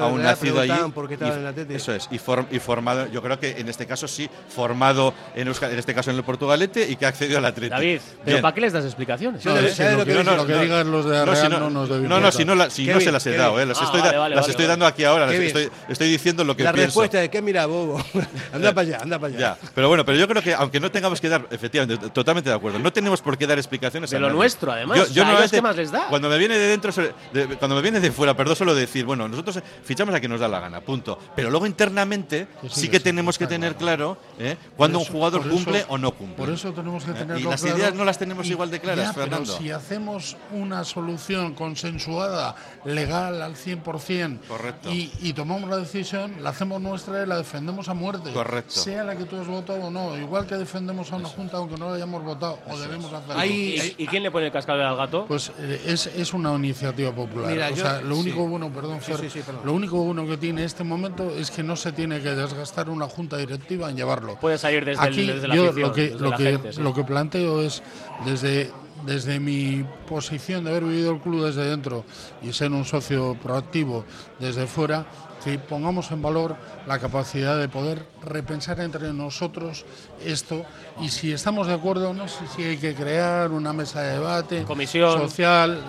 aún nacido allí. Por qué estaba en el Atleti. Eso es, y, y, formado, yo creo que en este caso sí, formado en Euskadi, en este caso en el Portugalete, y que ha accedido al Atleti. David, ¿pero para qué les das explicaciones? No, no, digan los de la Real no, No, no, si no, si no se las he dado, eh, las estoy, las estoy dando aquí ahora, estoy, estoy, diciendo lo que la pienso. La respuesta de que mira, bobo, [LAUGHS] anda para allá, anda para allá. Ya, pero bueno, pero yo creo que aunque no tengamos que dar, efectivamente, totalmente de acuerdo, no tenemos por qué dar explicaciones. De lo nuestro, además. Yo, no ¿qué más les da? Cuando me viene de dentro, cuando me viene de fuera, perdón, solo decir, bueno, nosotros fichamos a quien nos da la gana, punto. Pero luego internamente sí, que tenemos que tener claro ¿eh? cuando un jugador cumple o no cumple. Por eso tenemos que ¿Eh? tener Y las ideas no las tenemos igual de claras, Fernando. Pero si hacemos una solución consensuada, legal al 100%, Correcto. Y, y tomamos la decisión, la hacemos nuestra y la defendemos a muerte. Correcto. Sea la que tú has votado o no. Igual que defendemos a una Junta aunque no la hayamos votado, o debemos hacerlo. ¿Y, quién le pone el cascabel al gato? Pues eh, es, es, una iniciativa popular. o sea, lo único bueno, perdón, lo único bueno que tiene este momento es que no se tiene que desgastar una junta directiva en llevarlo. Puede salir desde, Aquí, el, desde la yo lo que, lo, que, lo que planteo es desde desde mi posición de haber vivido el club desde dentro y ser un socio proactivo desde fuera, que pongamos en valor la capacidad de poder repensar entre nosotros esto y si estamos de acuerdo, no sé si hay que crear una mesa de debate Comisión. social,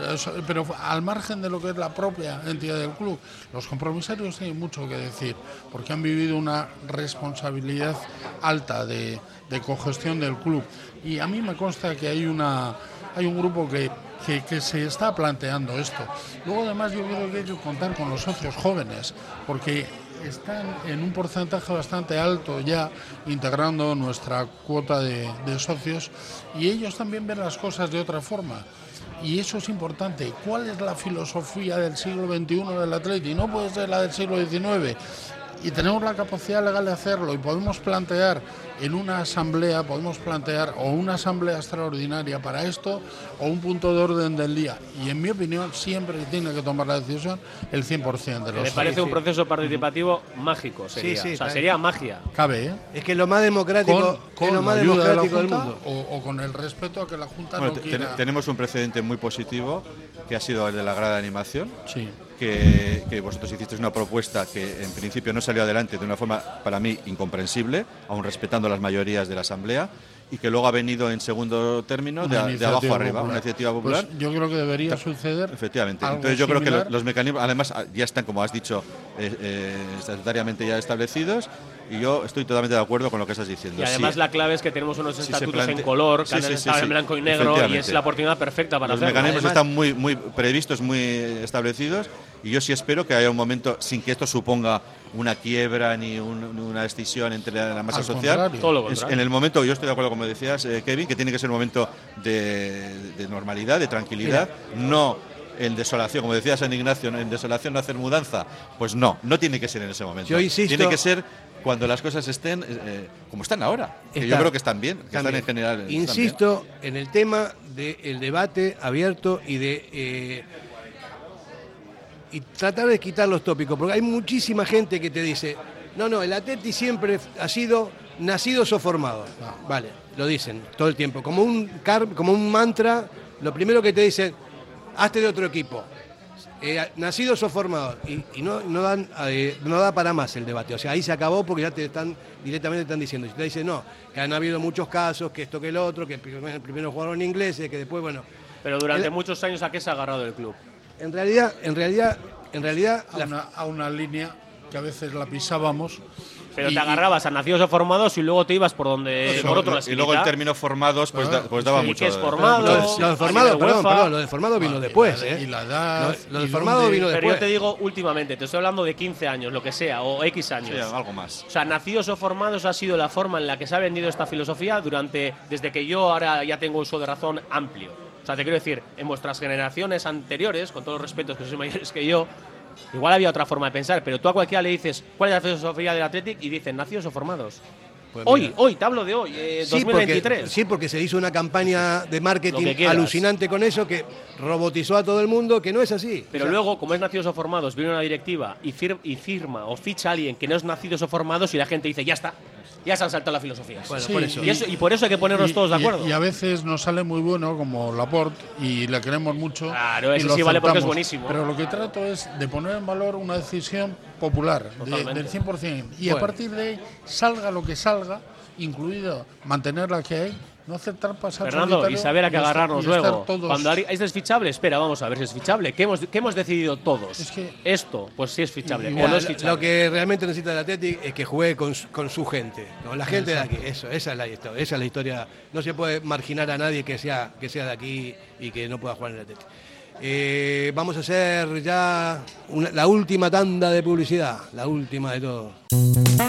pero al margen de lo que es la propia entidad del club, los compromisarios tienen mucho que decir porque han vivido una responsabilidad alta de, de cogestión del club y a mí me consta que hay una hay un grupo que que, se está planteando esto. Luego, además, yo creo que hay contar con los socios jóvenes, porque están en un porcentaje bastante alto ya integrando nuestra cuota de, socios y ellos también ven las cosas de otra forma. Y eso es importante. ¿Cuál es la filosofía del siglo XXI del Atleti? No puede ser la del siglo XIX y tenemos la capacidad legal de hacerlo y podemos plantear en una asamblea, podemos plantear o una asamblea extraordinaria para esto o un punto de orden del día. Y en mi opinión siempre tiene que tomar la decisión el 100% de los Me parece un proceso participativo mágico, sería. o sea, sería magia. Cabe, ¿eh? Es que lo más democrático, con, lo más democrático del mundo. O, con el respeto a que la Junta no quiera... Tenemos un precedente muy positivo que ha sido el de la grada de animación. Sí que, vosotros hicisteis una propuesta que en principio no salió adelante de una forma para mí incomprensible, aún respetando las mayorías de la Asamblea, y que luego ha venido en segundo término de, abajo arriba, una iniciativa pues popular. yo creo que debería suceder. Efectivamente. Entonces yo creo que los, mecanismos, además, ya están, como has dicho, eh, eh, estatutariamente ya establecidos. Y yo estoy totalmente de acuerdo con lo que estás diciendo. Y además la clave es que tenemos unos estatutos en color, que han en blanco y negro, y es la oportunidad perfecta para Los mecanismos están muy, muy previstos, muy establecidos, y yo sí espero que haya un momento sin que esto suponga una quiebra ni una decisión entre la, masa social. en el momento, yo estoy de acuerdo, como decías, eh, Kevin, que tiene que ser un momento de, normalidad, de tranquilidad, no en desolación, como decía San Ignacio, en desolación no hacer mudanza. Pues no, no tiene que ser en ese momento. tiene que ser cuando las cosas estén eh, como están ahora. que yo creo que están bien, que están, en general. Insisto en el tema del debate abierto y de eh, y tratar de quitar los tópicos, porque hay muchísima gente que te dice, no, no, el Atleti siempre ha sido nacidos o formados. Vale, lo dicen todo el tiempo. Como un, como un mantra, lo primero que te dicen, hazte de otro equipo. Eh, nacidos o formados. Y, no, no, dan, eh, no da para más el debate. O sea, ahí se acabó porque ya te están, directamente están diciendo. Si te dicen, no, que han habido muchos casos, que esto que el otro, que primero jugaron ingleses, que después, bueno. Pero durante muchos años, ¿a qué se ha agarrado el club? En realidad, en realidad, en realidad. A, una, línea que a veces la pisábamos. Pero te agarrabas a nacidos o formados y luego te ibas por donde por otro Y luego el término formados pues, pues daba mucho. es formado? Lo, de formado, perdón, perdón, lo de formado vino después, ¿eh? Y la edad. Lo, de formado vino después. Pero yo te digo últimamente, te estoy hablando de 15 años, lo que sea, o X años. Sí, algo más. O sea, nacidos o formados ha sido la forma en la que se ha vendido esta filosofía durante desde que yo ahora ya tengo uso de razón amplio sea, te quiero decir, en vuestras generaciones anteriores, con todos los respetos que sois mayores que yo, igual había otra forma de pensar, pero tú a cualquiera le dices, ¿cuál es la filosofía del Athletic? Y dicen, nacidos o formados. Pues hoy, hoy, te hablo de hoy, 2023. Eh, sí porque, se hizo una campaña de marketing alucinante con eso que robotizó a todo el mundo, que no es así. Pero luego, como es nacidos o formados, viene una directiva y, y firma o ficha a alguien que no es nacidos o formados y la gente dice, ya está, ya se han saltado la filosofía. por eso. Y, por eso hay que ponernos todos de acuerdo. Y, a veces nos sale muy bueno, como Laporte, y le queremos mucho. Claro, eso sí vale porque es buenísimo. Pero lo que trato es de poner en valor una decisión popular, del 100%. Y a partir de ahí, salga lo que salga, incluido mantener la que hay, no aceptar pasar Fernando, y saber a qué agarrarnos luego. Cuando es desfichable, espera, vamos a ver si es fichable. ¿Qué hemos, hemos decidido todos? Esto, pues sí es fichable. o no es fichable. Lo que realmente necesita el Atlético es que juegue con, con su gente, con la gente de aquí. Eso, esa es la historia. Esa es la historia. No se puede marginar a nadie que sea, que sea de aquí y que no pueda jugar en el Atlético. Eh, vamos a hacer ya la última tanda de publicidad, la última de todo.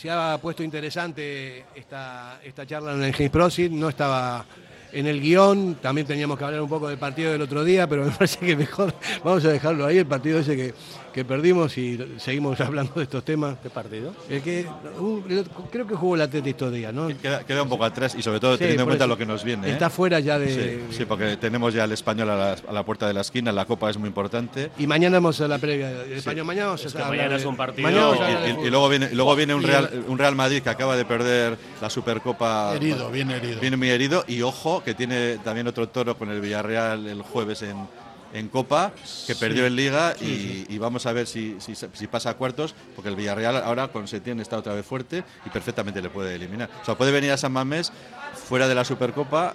se ha puesto interesante esta, esta charla en el James Prosit, no estaba en el guion, también teníamos que hablar un poco del partido del otro día, pero me [LAUGHS] parece que mejor vamos a dejarlo ahí, el partido ese que, que perdimos y seguimos [LAUGHS] hablando de estos temas. ¿Qué partido? El que, uh, creo que jugó el Atlético estos días, ¿no? Queda, queda, un poco atrás y sobre todo Sí, teniendo en cuenta lo que nos viene. ¿eh? Está fuera ya de- Sí, sí, porque tenemos ya al español a la, a la puerta de la esquina, la Copa es muy importante. Y mañana vamos a la previa del español. Mañana vamos Es a que hablar mañana es un partido- Y, luego viene, y luego viene un, el- Real, un Real Madrid que acaba de perder la Supercopa. Herido, viene herido. Viene muy herido y ojo, que tiene también otro toro con el Villarreal el jueves en, en Copa, que perdió en Liga y, y vamos a ver si, si, si pasa a cuartos, porque el Villarreal ahora con Setién está otra vez fuerte y perfectamente le puede eliminar. O sea, puede venir a San Mamés fuera de la Supercopa.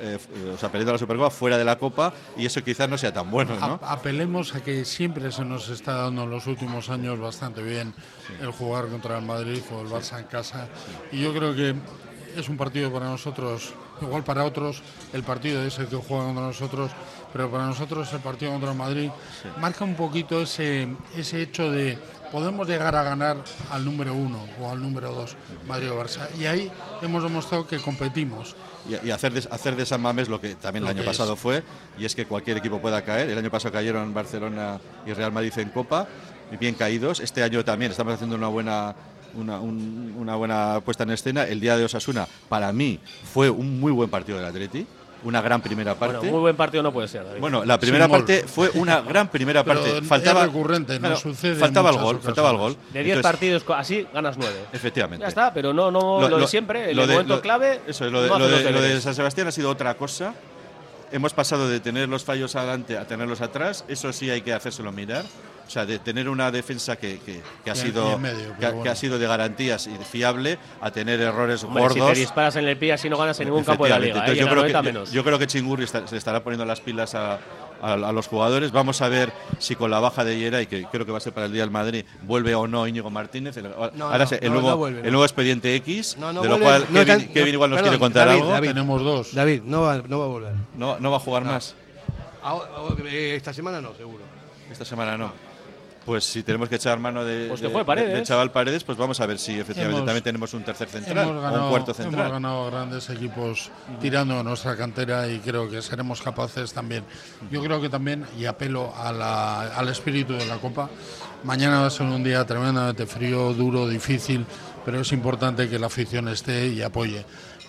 eh, eh, o sea, perdiendo la Supercopa fuera de la Copa y eso quizás no sea tan bueno, ¿no? Apelemos a que siempre se nos está dando en los últimos años bastante bien el jugar contra el Madrid o el Barça en casa. Y yo creo que es un partido para nosotros, igual para otros, el partido es el que juega contra nosotros, pero para nosotros el partido contra el Madrid marca un poquito ese, ese hecho de podemos llegar a ganar al número uno o al número dos, Madrid o Barça. Y ahí hemos demostrado que competimos. y, y hacer, de, hacer de San Mamés lo que también el Lo año es. pasado fue, y es que cualquier equipo pueda caer. El año pasado cayeron Barcelona y Real Madrid en Copa, bien caídos. Este año también estamos haciendo una buena, una, un- una buena puesta en escena. El día de Osasuna, para mí, fue un muy buen partido del Atleti. Una gran primera parte. Bueno, muy buen partido no puede ser, David. Bueno, la primera Sin gol. parte fue una gran primera Pero parte. es Faltaba, recurrente, sucede faltaba el gol, faltaba el gol. De 10 Entonces, partidos así, ganas 9. Efectivamente. Ya está, pero no, no lo, de siempre, lo el de- momento lo- clave. Eso, es, lo de, no lo de- lo. San Sebastián ha sido otra cosa. Hemos pasado de tener los fallos adelante a tenerlos atrás. Eso sí hay que hacérselo mirar. O sea, de tener una defensa que, que- que ha sido medio, que, ha- que bueno. ha sido de garantías y fiable a tener errores Hombre, si gordos. te disparas en el pie así no ganas en ningún campo de la liga. ¿eh? Yo, creo 90 que, menos. yo creo que Chingurri está- se estará poniendo las pilas a, a- a los jugadores. Vamos a ver si con la baja de Yera, y que creo que va a ser para el día del Madrid, vuelve o no Íñigo Martínez. El- ahora no, se- el, no, nuevo, no vuelve, no. el nuevo expediente X, No, no de lo vuelve, cual no Kevin, igual nos perdón, quiere contar David, algo. David. Tenemos dos. David, no va, no va a volver. No, no va a jugar más. Ahora- eh, esta semana no, seguro. Esta semana no. Pues si tenemos que echar mano de, Pues que de- juegue Paredes. de- de chaval Paredes, pues vamos a ver si efectivamente Hemos- también tenemos un tercer central Hemos o ganado, un cuarto hemos central. ganado grandes equipos tirando de nuestra cantera y creo que seremos capaces también. Yo creo que también, y apelo a la- al espíritu de la Copa, mañana va a ser un día tremendamente frío, duro, difícil, pero es importante que la afición esté y apoye.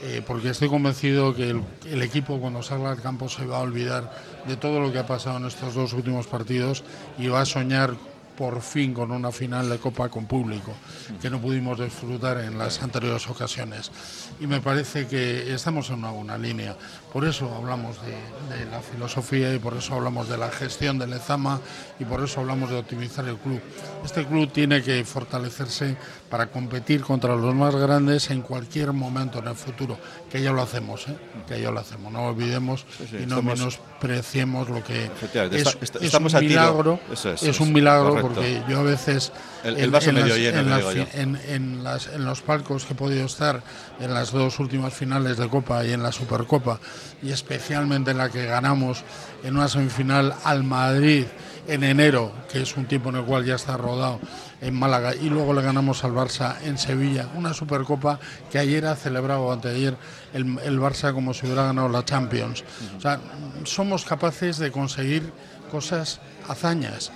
Eh, porque estoy convencido que el, el equipo cuando salga al campo se va a olvidar de todo lo que ha pasado en estos dos últimos partidos y va a soñar por fin con una final de Copa con público, que no pudimos disfrutar en las anteriores ocasiones. Y me parece que estamos en una buena línea. Por eso hablamos de, de la filosofía y por eso hablamos de la gestión del Lezama y por eso hablamos de optimizar el club. Este club tiene que fortalecerse para competir contra los más grandes en cualquier momento en el futuro, que ya lo hacemos, ¿eh? que ya lo hacemos. No olvidemos sí, y no menospreciemos lo que es, está- está- es estamos un milagro. Eso es, es es un milagro correcto. porque yo a veces en, los palcos que he podido estar en las dos últimas finales de Copa y en la Supercopa y especialmente en la que ganamos en una semifinal al Madrid en enero, que es un tiempo en el cual ya está rodado en Málaga y luego le ganamos al Barça en Sevilla, una Supercopa que ayer ha celebrado anteayer el, el Barça como si hubiera ganado la Champions. O sea, somos capaces de conseguir cosas, hazañas.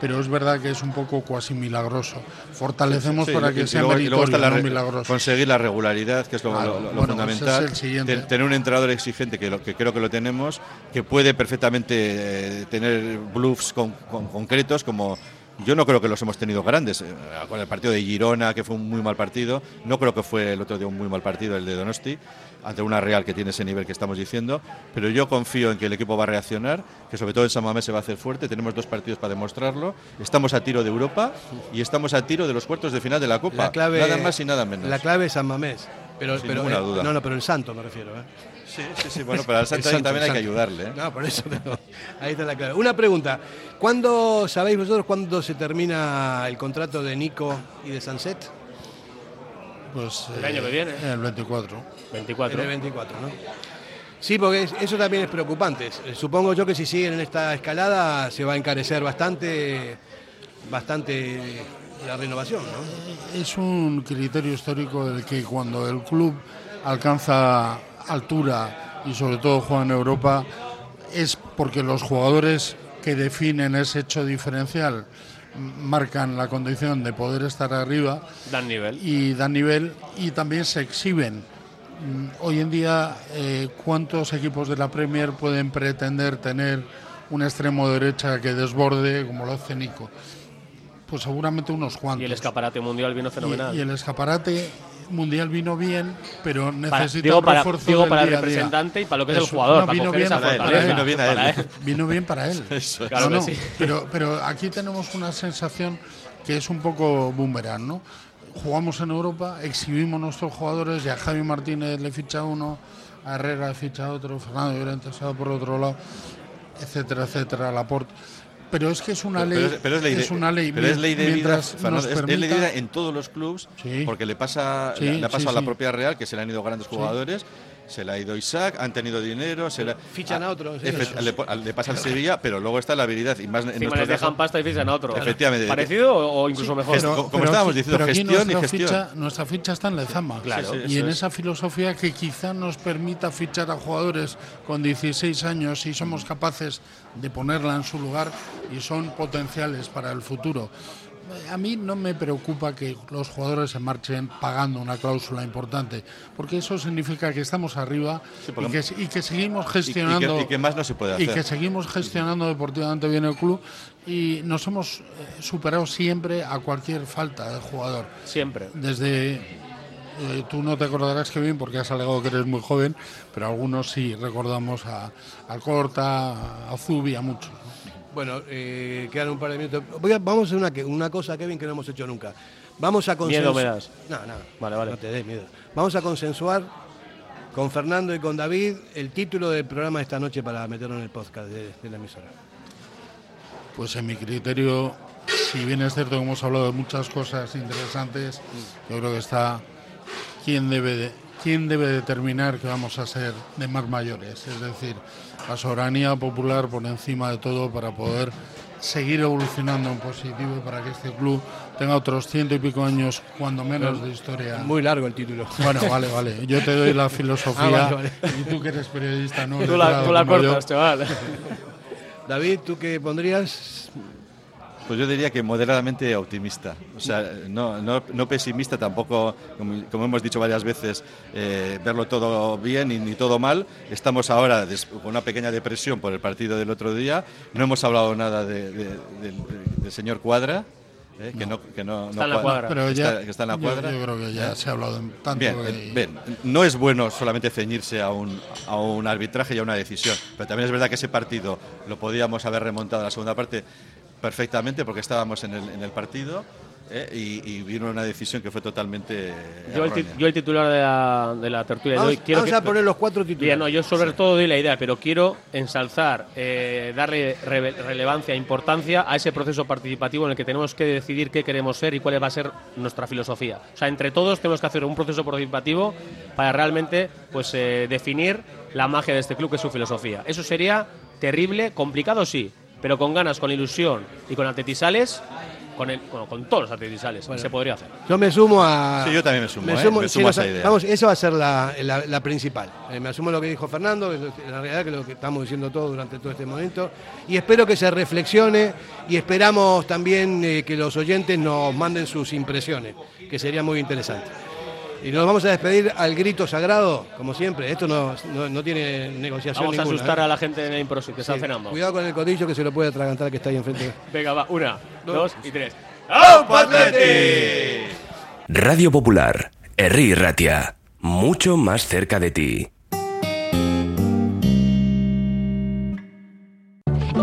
Pero es verdad que es un poco cuasi milagroso. Fortalecemos Sí, para y- que y sea luego- y luego está meritorio, la no milagroso. Conseguir la regularidad, que es lo, Claro, lo- lo bueno, fundamental. es el tener un entrenador exigente, que, lo, que creo que lo tenemos, que puede perfectamente eh, tener bluffs con- con- concretos, como, Yo no creo que los hemos tenido grandes. Eh, con el partido de Girona, que fue un muy mal partido, no creo que fue el otro día un muy mal partido, el de Donosti, ante una Real que tiene ese nivel que estamos diciendo. Pero yo confío en que el equipo va a reaccionar, que sobre todo en San Mamés se va a hacer fuerte. Tenemos dos partidos para demostrarlo. Estamos a tiro de Europa y estamos a tiro de los cuartos de final de la Copa. nada más y nada menos. La clave es San Mamés. Pero, Sin ninguna duda. No, no, pero el santo me refiero. ¿eh? Sí, sí, sí. Bueno, pero al [LAUGHS] santo, también hay que ayudarle. ¿eh? No, por eso. ahí está la clave. Una pregunta. ¿Cuándo sabéis vosotros cuándo se termina el contrato de Nico y de Sunset? Pues el año que viene. El 24. 24. el 24, ¿no? Sí, porque eso también es preocupante. Supongo yo que si siguen en esta escalada se va a encarecer bastante, bastante la renovación, ¿no? Es un criterio histórico del que cuando el club alcanza altura y sobre todo juega en Europa es porque los jugadores que definen ese hecho diferencial marcan la condición de poder estar arriba dan nivel y dan nivel y también se exhiben hoy en día eh, cuántos equipos de la Premier pueden pretender tener un extremo derecha que desborde como lo hace Nico pues seguramente unos cuantos y el escaparate mundial vino fenomenal y el escaparate mundial vino bien, pero necesita un refuerzo digo para el representante y para lo que es el jugador. vino, bien para él, vino, bien a él. vino bien para él. [LAUGHS] claro pero, pero aquí tenemos una sensación que es un poco boomerang, ¿no? Jugamos en Europa, exhibimos nuestros jugadores y a Javi Martínez le ficha uno, a Herrera le ficha otro, Fernando Llorente se por otro lado, etcétera, etcétera, Laporte pero es que es una ley. Pero, es, una ley. Pero es ley de vida, es, ley de vida en todos los clubes, porque le pasa, le, ha pasado a la propia Real que se le han ido grandes jugadores se le ha ido Isaac, han tenido dinero, se fichan a otro. le, pasa al Sevilla, pero luego está la habilidad. Y más en les dejan pasta y fichan a otro. Efectivamente. ¿Parecido o incluso mejor? como estábamos diciendo, gestión y gestión. Ficha, nuestra ficha está en Lezama. Claro. y en esa filosofía que quizá nos permita fichar a jugadores con 16 años y somos capaces de ponerla en su lugar y son potenciales para el futuro a mí no me preocupa que los jugadores se marchen pagando una cláusula importante, porque eso significa que estamos arriba y, que, seguimos gestionando y que, más no se puede hacer. y que seguimos gestionando deportivamente bien el club y nos hemos eh, superado siempre a cualquier falta de jugador. Siempre. Desde eh, tú no te acordarás, Kevin, porque has alegado que eres muy joven, pero algunos sí recordamos a, a Corta, a Zubi, a muchos. Bueno, eh, quedan un par de minutos. vamos a hacer una, una cosa, Kevin, que no hemos hecho nunca. Vamos a consensuar. Miedo me das. No, no. Vale, vale. No te des miedo. Vamos a consensuar con Fernando y con David el título del programa de esta noche para meterlo en el podcast de, la emisora. Pues en mi criterio, si bien es cierto que hemos hablado de muchas cosas interesantes, yo creo que está quién debe, quién debe determinar que vamos a ser de más mayores. Es decir, la soberanía popular por encima de todo para poder seguir evolucionando en positivo para que este club tenga otros ciento y pico años, cuando menos, de historia. Muy largo el título. Bueno, vale, vale. Yo te doy la [LAUGHS] filosofía ah, y tú que eres periodista, ¿no? Tú la, tú la cortas, chaval. [LAUGHS] David, ¿tú qué pondrías? Pues yo diría que moderadamente optimista. O sea, no, no, pesimista tampoco, como, hemos dicho varias veces, eh, verlo todo bien y ni todo mal. Estamos ahora con una pequeña depresión por el partido del otro día. No hemos hablado nada del señor Cuadra. Eh, que no, que no, está en la cuadra. Pero ya, que está, en la cuadra. Yo, creo que ya se ha hablado tanto. Bien, bien, no es bueno solamente ceñirse a un, a un arbitraje y a una decisión, pero también es verdad que ese partido lo podíamos haber remontado en la segunda parte perfectamente porque estábamos en el, en el partido eh, y, vino una decisión que fue totalmente. Yo, el, yo el, titular de la, de la tertulia vamos, de hoy. Quiero vamos a poner los cuatro titulares. no, yo sobre todo doy la idea, pero quiero ensalzar, eh, darle relevancia, importancia a ese proceso participativo en el que tenemos que decidir qué queremos ser y cuál va a ser nuestra filosofía. O sea, entre todos tenemos que hacer un proceso participativo para realmente pues, eh, definir la magia de este club, que es su filosofía. Eso sería terrible, complicado sí, pero con ganas, con ilusión y con atletisales, con, el, con todos los atletisales, se podría hacer. Yo me sumo a. Sí, yo también me sumo, me ¿eh? sumo, a esa idea. Vamos, eso va a ser la, la, principal. Eh, me asumo lo que dijo Fernando, la realidad que lo que estamos diciendo todos durante todo este momento. Y espero que se reflexione y esperamos también eh, que los oyentes nos manden sus impresiones, que sería muy interesante. Y nos vamos a despedir al grito sagrado, como siempre. Esto no, no, tiene negociación Vamos a asustar ¿eh? a la gente de Improsit que está cenando. Cuidado con el codillo que se lo puede atragantar que está ahí enfrente. Venga, va. Una, dos, y tres. Radio Popular, Herri Ratia, mucho más cerca de ti.